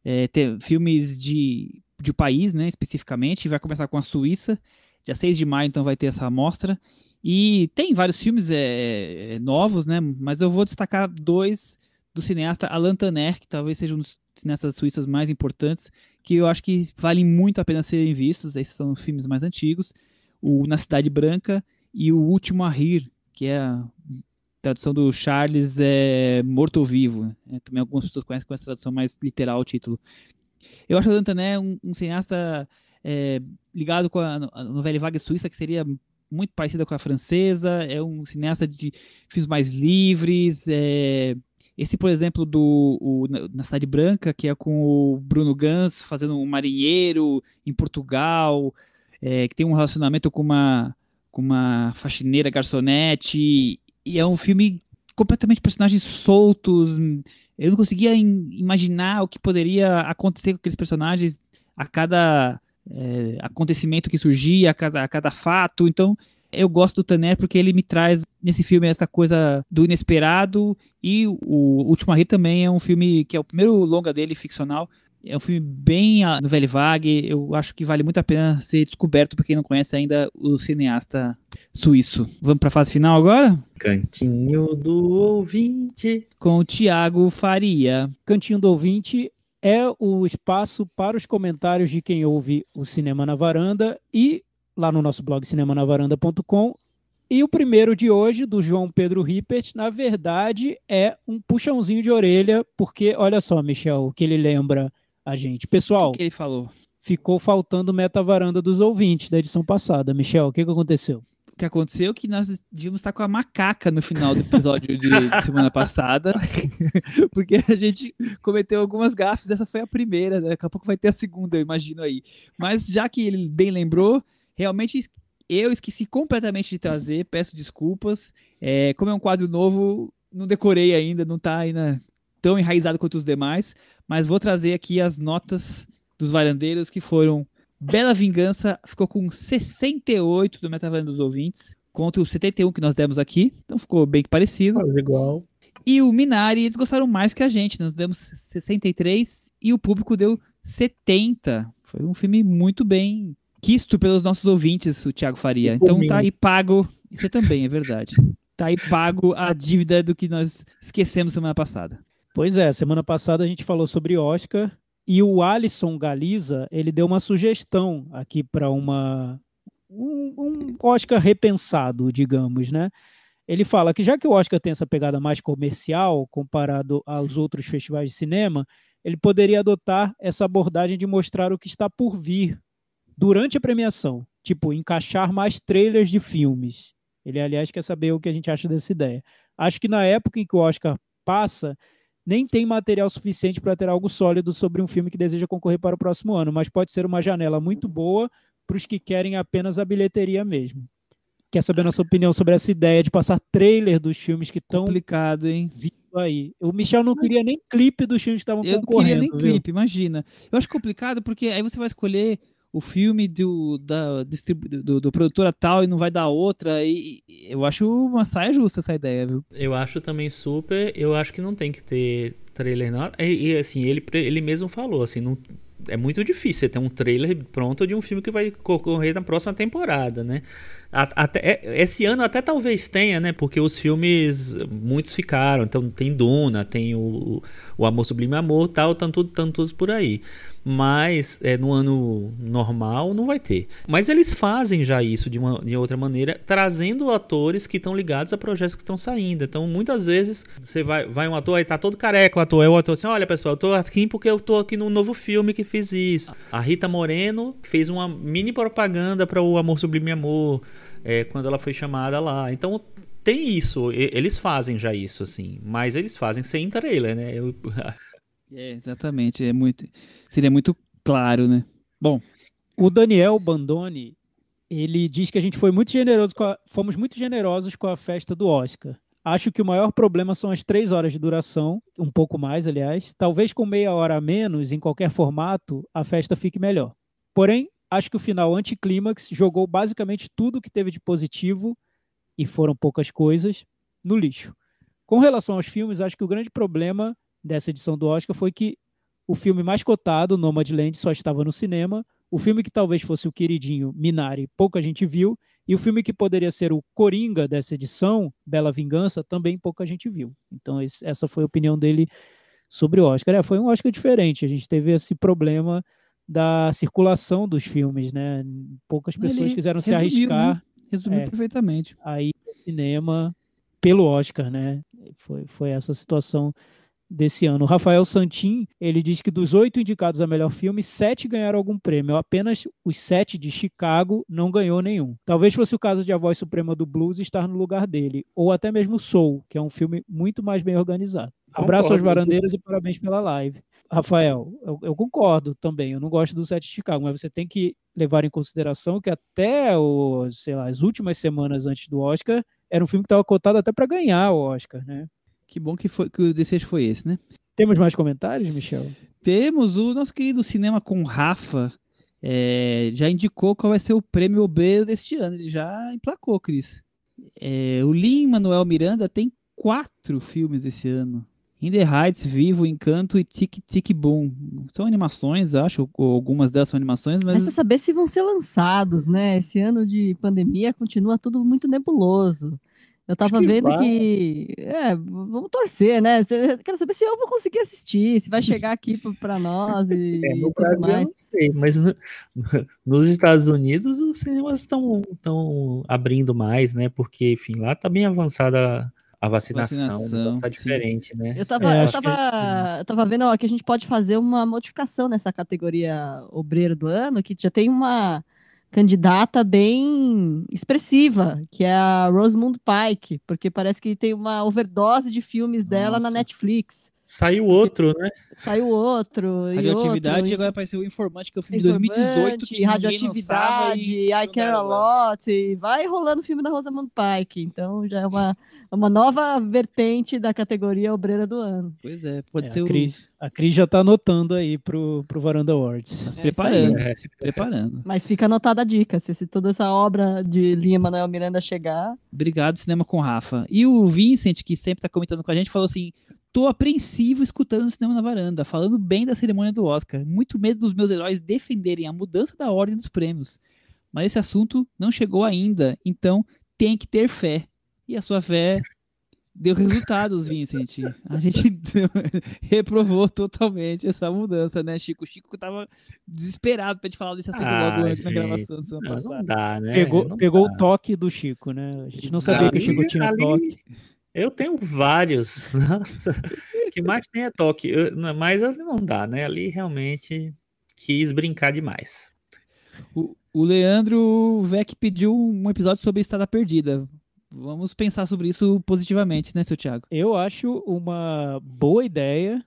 é, ter filmes de, de país, né, especificamente. Vai começar com a Suíça, dia 6 de maio, então vai ter essa amostra. E tem vários filmes é, é, novos, né, mas eu vou destacar dois do cineasta Alain Taner, que talvez seja um dos cineastas suíços mais importantes, que eu acho que valem muito a pena serem vistos. Esses são os filmes mais antigos. O Na Cidade Branca e O Último a Rir, que é tradução do Charles é Morto ou Vivo. É, também algumas pessoas conhecem com essa tradução mais literal o título. Eu acho o Dantané um, um cineasta é, ligado com a, a novela vaga suíça, que seria muito parecida com a francesa. É um cineasta de filmes mais livres. É, esse, por exemplo, do o, Na Cidade Branca, que é com o Bruno Gans fazendo um marinheiro em Portugal, é, que tem um relacionamento com uma, com uma faxineira garçonete e é um filme completamente personagens soltos. Eu não conseguia imaginar o que poderia acontecer com aqueles personagens a cada é, acontecimento que surgia, a cada, a cada fato. Então, eu gosto do Tanner porque ele me traz nesse filme essa coisa do inesperado e o Último Rir também é um filme que é o primeiro longa dele ficcional é um filme bem no velho vague. Eu acho que vale muito a pena ser descoberto para quem não conhece ainda o cineasta suíço. Vamos para a fase final agora? Cantinho do ouvinte com o Tiago Faria. Cantinho do ouvinte é o espaço para os comentários de quem ouve o Cinema na Varanda e lá no nosso blog cinemanavaranda.com. E o primeiro de hoje, do João Pedro Rippert, na verdade é um puxãozinho de orelha, porque olha só, Michel, o que ele lembra a gente. Pessoal, o que, que ele falou? Ficou faltando meta varanda dos ouvintes da edição passada. Michel, o que, que aconteceu? O que aconteceu é que nós devíamos estar com a macaca no final do episódio de, de semana passada, (laughs) porque a gente cometeu algumas gafes, essa foi a primeira, né? daqui a pouco vai ter a segunda, eu imagino aí. Mas já que ele bem lembrou, realmente eu esqueci completamente de trazer, peço desculpas. É, como é um quadro novo, não decorei ainda, não está ainda tão enraizado quanto os demais, mas vou trazer aqui as notas dos varandeiros que foram Bela Vingança ficou com 68 do Metavaranda dos ouvintes, contra o 71 que nós demos aqui, então ficou bem parecido. Quase igual. E o Minari, eles gostaram mais que a gente, nós demos 63 e o público deu 70. Foi um filme muito bem quisto pelos nossos ouvintes, o Thiago Faria. Então tá aí pago, você também, é verdade. Tá aí pago a dívida do que nós esquecemos semana passada. Pois é, semana passada a gente falou sobre Oscar e o Alisson Galiza, ele deu uma sugestão aqui para uma um, um, Oscar repensado, digamos, né? ele fala que já que o Oscar tem essa pegada mais comercial comparado aos outros festivais de cinema, ele poderia adotar essa abordagem de mostrar o que está por vir durante a premiação, tipo, encaixar mais trailers de filmes. Ele, aliás, quer saber o que a gente acha dessa ideia. Acho que na época em que o Oscar passa, nem tem material suficiente para ter algo sólido sobre um filme que deseja concorrer para o próximo ano, mas pode ser uma janela muito boa para os que querem apenas a bilheteria mesmo. Quer saber a nossa opinião sobre essa ideia de passar trailer dos filmes que estão complicado, hein? Vindo aí. O Michel não queria nem clipe dos filmes que estavam concorrendo. Eu não queria nem viu? clipe, imagina. Eu acho complicado porque aí você vai escolher o filme do, da, do, do produtora tal e não vai dar outra. E, eu acho uma saia justa essa ideia, viu? Eu acho também super. Eu acho que não tem que ter trailer não. E, e assim, ele, ele mesmo falou, assim, não, é muito difícil você ter um trailer pronto de um filme que vai concorrer na próxima temporada, né? Até, é, esse ano até talvez tenha, né? Porque os filmes, muitos ficaram. Então tem Duna, tem o, o Amor Sublime Amor tal, estão todos por aí mas é, no ano normal não vai ter. Mas eles fazem já isso de uma de outra maneira, trazendo atores que estão ligados a projetos que estão saindo. Então, muitas vezes, você vai, vai um ator, aí tá todo careca o ator, é o ator assim, olha pessoal, eu tô aqui porque eu tô aqui num novo filme que fiz isso. A Rita Moreno fez uma mini propaganda para o Amor Sublime Amor, é, quando ela foi chamada lá. Então, tem isso, eles fazem já isso, assim, mas eles fazem sem trailer, né? Eu... É, exatamente. É muito, seria muito claro, né? Bom. O Daniel Bandoni, ele diz que a gente foi muito generoso a, fomos muito generosos com a festa do Oscar. Acho que o maior problema são as três horas de duração, um pouco mais, aliás. Talvez com meia hora a menos, em qualquer formato, a festa fique melhor. Porém, acho que o final anticlímax jogou basicamente tudo que teve de positivo, e foram poucas coisas, no lixo. Com relação aos filmes, acho que o grande problema dessa edição do Oscar foi que o filme mais cotado, Nomadland, só estava no cinema. O filme que talvez fosse o queridinho, Minari, pouca gente viu. E o filme que poderia ser o Coringa dessa edição, Bela Vingança, também pouca gente viu. Então, esse, essa foi a opinião dele sobre o Oscar. É, foi um Oscar diferente. A gente teve esse problema da circulação dos filmes, né? Poucas pessoas Ele quiseram resumiu, se arriscar. Né? Resumiu é, perfeitamente. Aí, cinema pelo Oscar, né? Foi, foi essa situação desse ano. O Rafael Santin, ele diz que dos oito indicados a melhor filme, sete ganharam algum prêmio. Apenas os sete de Chicago não ganhou nenhum. Talvez fosse o caso de A Voz Suprema do Blues estar no lugar dele. Ou até mesmo Soul, que é um filme muito mais bem organizado. Abraço aos varandeiros e parabéns pela live. Rafael, eu, eu, concordo também. Eu não gosto do set de Chicago, mas você tem que levar em consideração que até o, sei lá, as últimas semanas antes do Oscar era um filme que estava cotado até para ganhar o Oscar, né? Que bom que, foi, que o desejo foi esse, né? Temos mais comentários, Michel? Temos o nosso querido Cinema com Rafa. É, já indicou qual vai ser o prêmio Obreiro deste ano. Ele já emplacou, Cris. É, o Lin Manuel Miranda tem quatro filmes esse ano. In the Heights, Vivo, Encanto e Tic Tic Boom. São animações, acho, algumas delas são animações, mas... Resta saber se vão ser lançados, né? Esse ano de pandemia continua tudo muito nebuloso. Eu tava que vendo vai. que. É, vamos torcer, né? Quero saber se eu vou conseguir assistir, se vai chegar aqui para nós (laughs) e, é, no tudo mais. Eu não sei, mas no, (laughs) nos Estados Unidos os cinemas estão abrindo mais, né? Porque, enfim, lá tá bem avançada a vacinação, vacinação está diferente, sim. né? Eu tava, é, eu, tava, que... eu tava vendo ó, que a gente pode fazer uma modificação nessa categoria obreiro do ano, que já tem uma candidata bem expressiva, que é a Rosamund Pike, porque parece que tem uma overdose de filmes dela Nossa. na Netflix. Saiu outro, né? Saiu outro. Radioatividade outro, e agora apareceu o Informante, que é o filme de 2018. Que radioatividade, e... I Care a Lot. E vai rolando o filme da Rosamund Pike. Então já é uma, uma nova vertente da categoria obreira do ano. Pois é, pode é, ser a Cris, o. A Cris já tá anotando aí pro, pro Varanda Awards. Tá se é, preparando, é. se preparando. Mas fica anotada a dica. Se, se toda essa obra de Linha Manuel Miranda chegar. Obrigado, Cinema com Rafa. E o Vincent, que sempre tá comentando com a gente, falou assim: Tô apreensivo escutando o cinema na varanda, falando bem da cerimônia do Oscar. Muito medo dos meus heróis defenderem a mudança da ordem dos prêmios. Mas esse assunto não chegou ainda, então tem que ter fé. E a sua fé deu resultados, Vincent. A gente (laughs) reprovou totalmente essa mudança, né, Chico? O Chico tava desesperado pra te falar desse assunto ah, logo gente, na gravação da semana passada. Não dá, né? Pegou, não pegou dá. o toque do Chico, né? A gente não sabia que o Chico tinha ali, toque. Eu tenho vários. (laughs) Nossa, que mais tem é toque. Eu, mas não dá, né? Ali realmente quis brincar demais. O, o Leandro Vec pediu um episódio sobre Estrada Perdida. Vamos pensar sobre isso positivamente, né, seu Thiago? Eu acho uma boa ideia.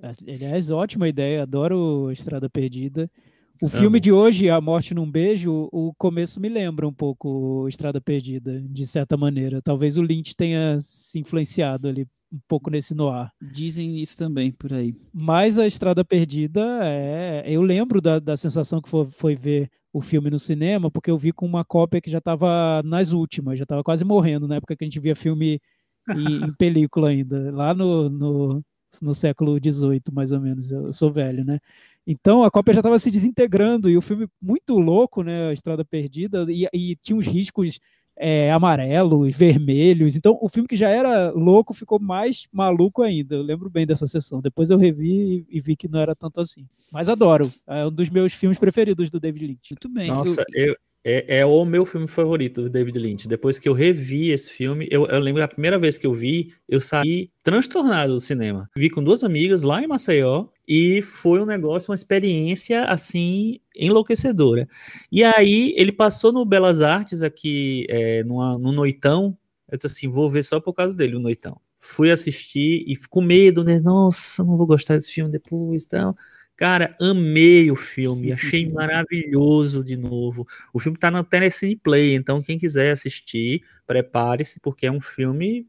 Aliás, ótima ideia. Adoro Estrada Perdida. O Amo. filme de hoje, A Morte num Beijo, o começo me lembra um pouco Estrada Perdida, de certa maneira. Talvez o Lynch tenha se influenciado ali um pouco nesse noir. Dizem isso também por aí. Mas a Estrada Perdida é. Eu lembro da, da sensação que foi, foi ver o filme no cinema, porque eu vi com uma cópia que já estava nas últimas, já estava quase morrendo na época que a gente via filme em, (laughs) em película ainda, lá no, no, no século XVIII, mais ou menos. Eu sou velho, né? Então a cópia já estava se desintegrando e o filme muito louco, né? A Estrada Perdida, e, e tinha uns riscos é, amarelos, vermelhos. Então, o filme que já era louco ficou mais maluco ainda. Eu lembro bem dessa sessão. Depois eu revi e, e vi que não era tanto assim. Mas adoro. É um dos meus filmes preferidos do David Lynch. Muito bem. Nossa, eu, é, é, o meu filme favorito do David Lynch. Depois que eu revi esse filme, eu, eu lembro a primeira vez que eu vi, eu saí transtornado do cinema. Vi com duas amigas lá em Maceió e foi um negócio, uma experiência assim enlouquecedora. E aí ele passou no Belas Artes aqui é, numa, no Noitão. Eu disse assim, vou ver só por causa dele o Noitão. Fui assistir e com medo, né? Nossa, não vou gostar desse filme depois, então. Cara, amei o filme, (laughs) achei maravilhoso de novo. O filme tá na Tennessee Play, então quem quiser assistir, prepare-se, porque é um filme.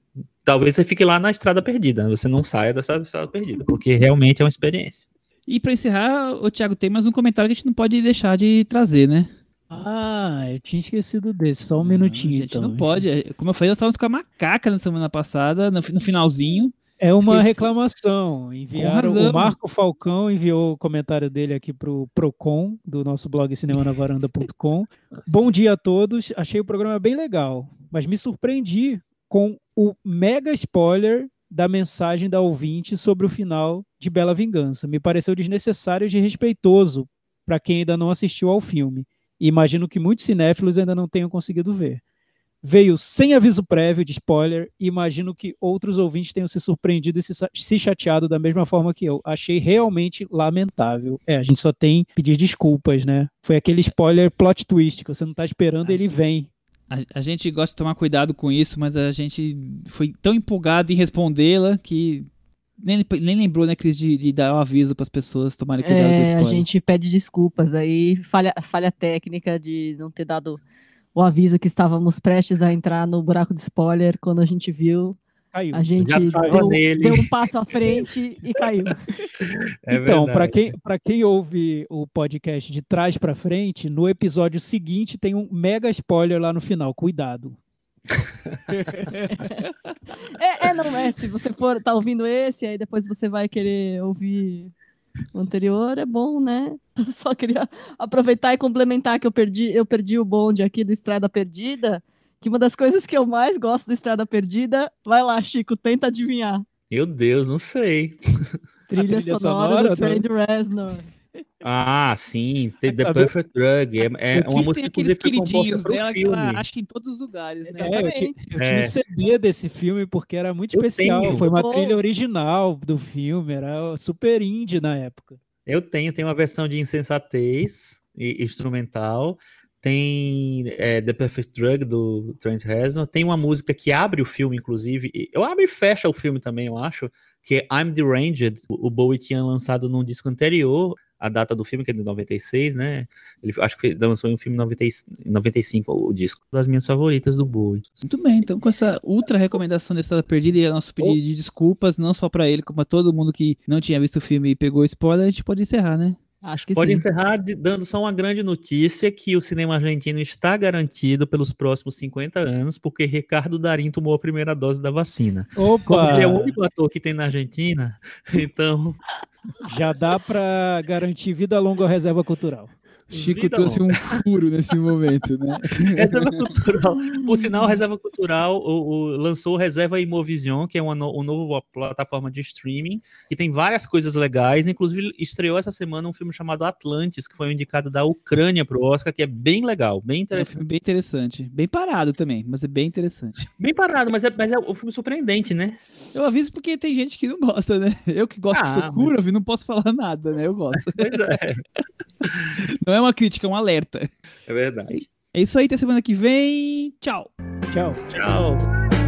Talvez você fique lá na Estrada Perdida, você não saia dessa Estrada Perdida, porque realmente é uma experiência. E para encerrar, o Thiago, tem mais um comentário que a gente não pode deixar de trazer, né? Ah, eu tinha esquecido desse, só um não, minutinho. A gente então, não pode. Como eu falei, nós estávamos com a macaca na semana passada, no, no finalzinho. É uma Esqueci. reclamação. Enviaram, o Marco Falcão enviou o comentário dele aqui para o Procon, do nosso blog cinemanavaranda.com. Bom dia a todos. Achei o programa bem legal, mas me surpreendi com o mega spoiler da mensagem da ouvinte sobre o final de Bela Vingança. Me pareceu desnecessário e desrespeitoso para quem ainda não assistiu ao filme. E imagino que muitos cinéfilos ainda não tenham conseguido ver veio sem aviso prévio de spoiler e imagino que outros ouvintes tenham se surpreendido e se, se, chateado da mesma forma que eu. Achei realmente lamentável. É, a gente só tem pedir desculpas, né? Foi aquele spoiler plot twist que você não tá esperando, ele vem. A, a, gente gosta de tomar cuidado com isso, mas a gente foi tão empolgado em respondê-la que nem, nem lembrou, né, Cris, de, de dar o um aviso para as pessoas tomarem cuidado é, com spoiler. A gente pede desculpas aí, falha, falha técnica de não ter dado o aviso que estávamos prestes a entrar no buraco de spoiler quando a gente viu. Caiu. A gente deu, deu, um passo à frente e caiu. (laughs) É então, para quem, quem ouve o podcast de trás para frente, no episódio seguinte tem um mega spoiler lá no final. Cuidado. (laughs) é, é, não é. Se você for tá ouvindo esse, aí depois você vai querer ouvir o anterior é bom, né? (laughs) Só queria aproveitar e complementar que eu perdi, eu perdi o bonde aqui do Estrada Perdida, que uma das coisas que eu mais gosto do Estrada Perdida, vai lá, Chico, tenta adivinhar. Meu Deus, não sei. (laughs) Trilha, trilha sonora, sonora do Trent Reznor. Ah, sim, The, The Perfect Drug. É, é uma música que foi composta para o filme. Acho em todos os lugares, né? É, eu, tinha, eu tinha um CD desse filme porque era muito eu especial. Tenho. Foi uma trilha original do filme, era super indie na época. Eu tenho, tem uma versão de Insensatez instrumental. Tem é, The Perfect Drug do Trent Reznor. Tem uma música que abre o filme, inclusive. Eu abre e fecha o filme também, eu acho. Que é I'm Deranged. O Bowie tinha lançado num disco anterior a data do filme, que é de 96, né? Ele acho que lançou em um filme em 95 o disco. Das minhas favoritas do Bowie. Muito bem, então com essa ultra recomendação da Estrada Perdida e nosso pedido oh. de desculpas, não só para ele, como para todo mundo que não tinha visto o filme e pegou spoiler, a gente pode encerrar, né? Acho que Pode sim. encerrar dando só uma grande notícia que o cinema argentino está garantido pelos próximos 50 anos, porque Ricardo Darim tomou a primeira dose da vacina. Opa! Como ele é o único ator que tem na Argentina, (laughs) então já dá para garantir vida longa à reserva cultural. Chico Vida trouxe longa. um furo nesse momento, né? (laughs) Reserva Cultural. Por sinal, Reserva Cultural o, o, lançou Reserva Imovision, que é uma, no, uma nova plataforma de streaming, e tem várias coisas legais. Inclusive, estreou essa semana um filme chamado Atlantis, que foi indicado da Ucrânia para o Oscar, que é bem legal, bem interessante. É um filme bem interessante. Bem parado também, mas é bem interessante. Bem parado, mas é, mas é um filme surpreendente, né? Eu aviso porque tem gente que não gosta, né? Eu que gosto ah, de Sokura, mas... não posso falar nada, né? Eu gosto. Pois é. Não é uma crítica, é um alerta. É verdade. É isso aí, até semana que vem. Tchau. Tchau. Tchau.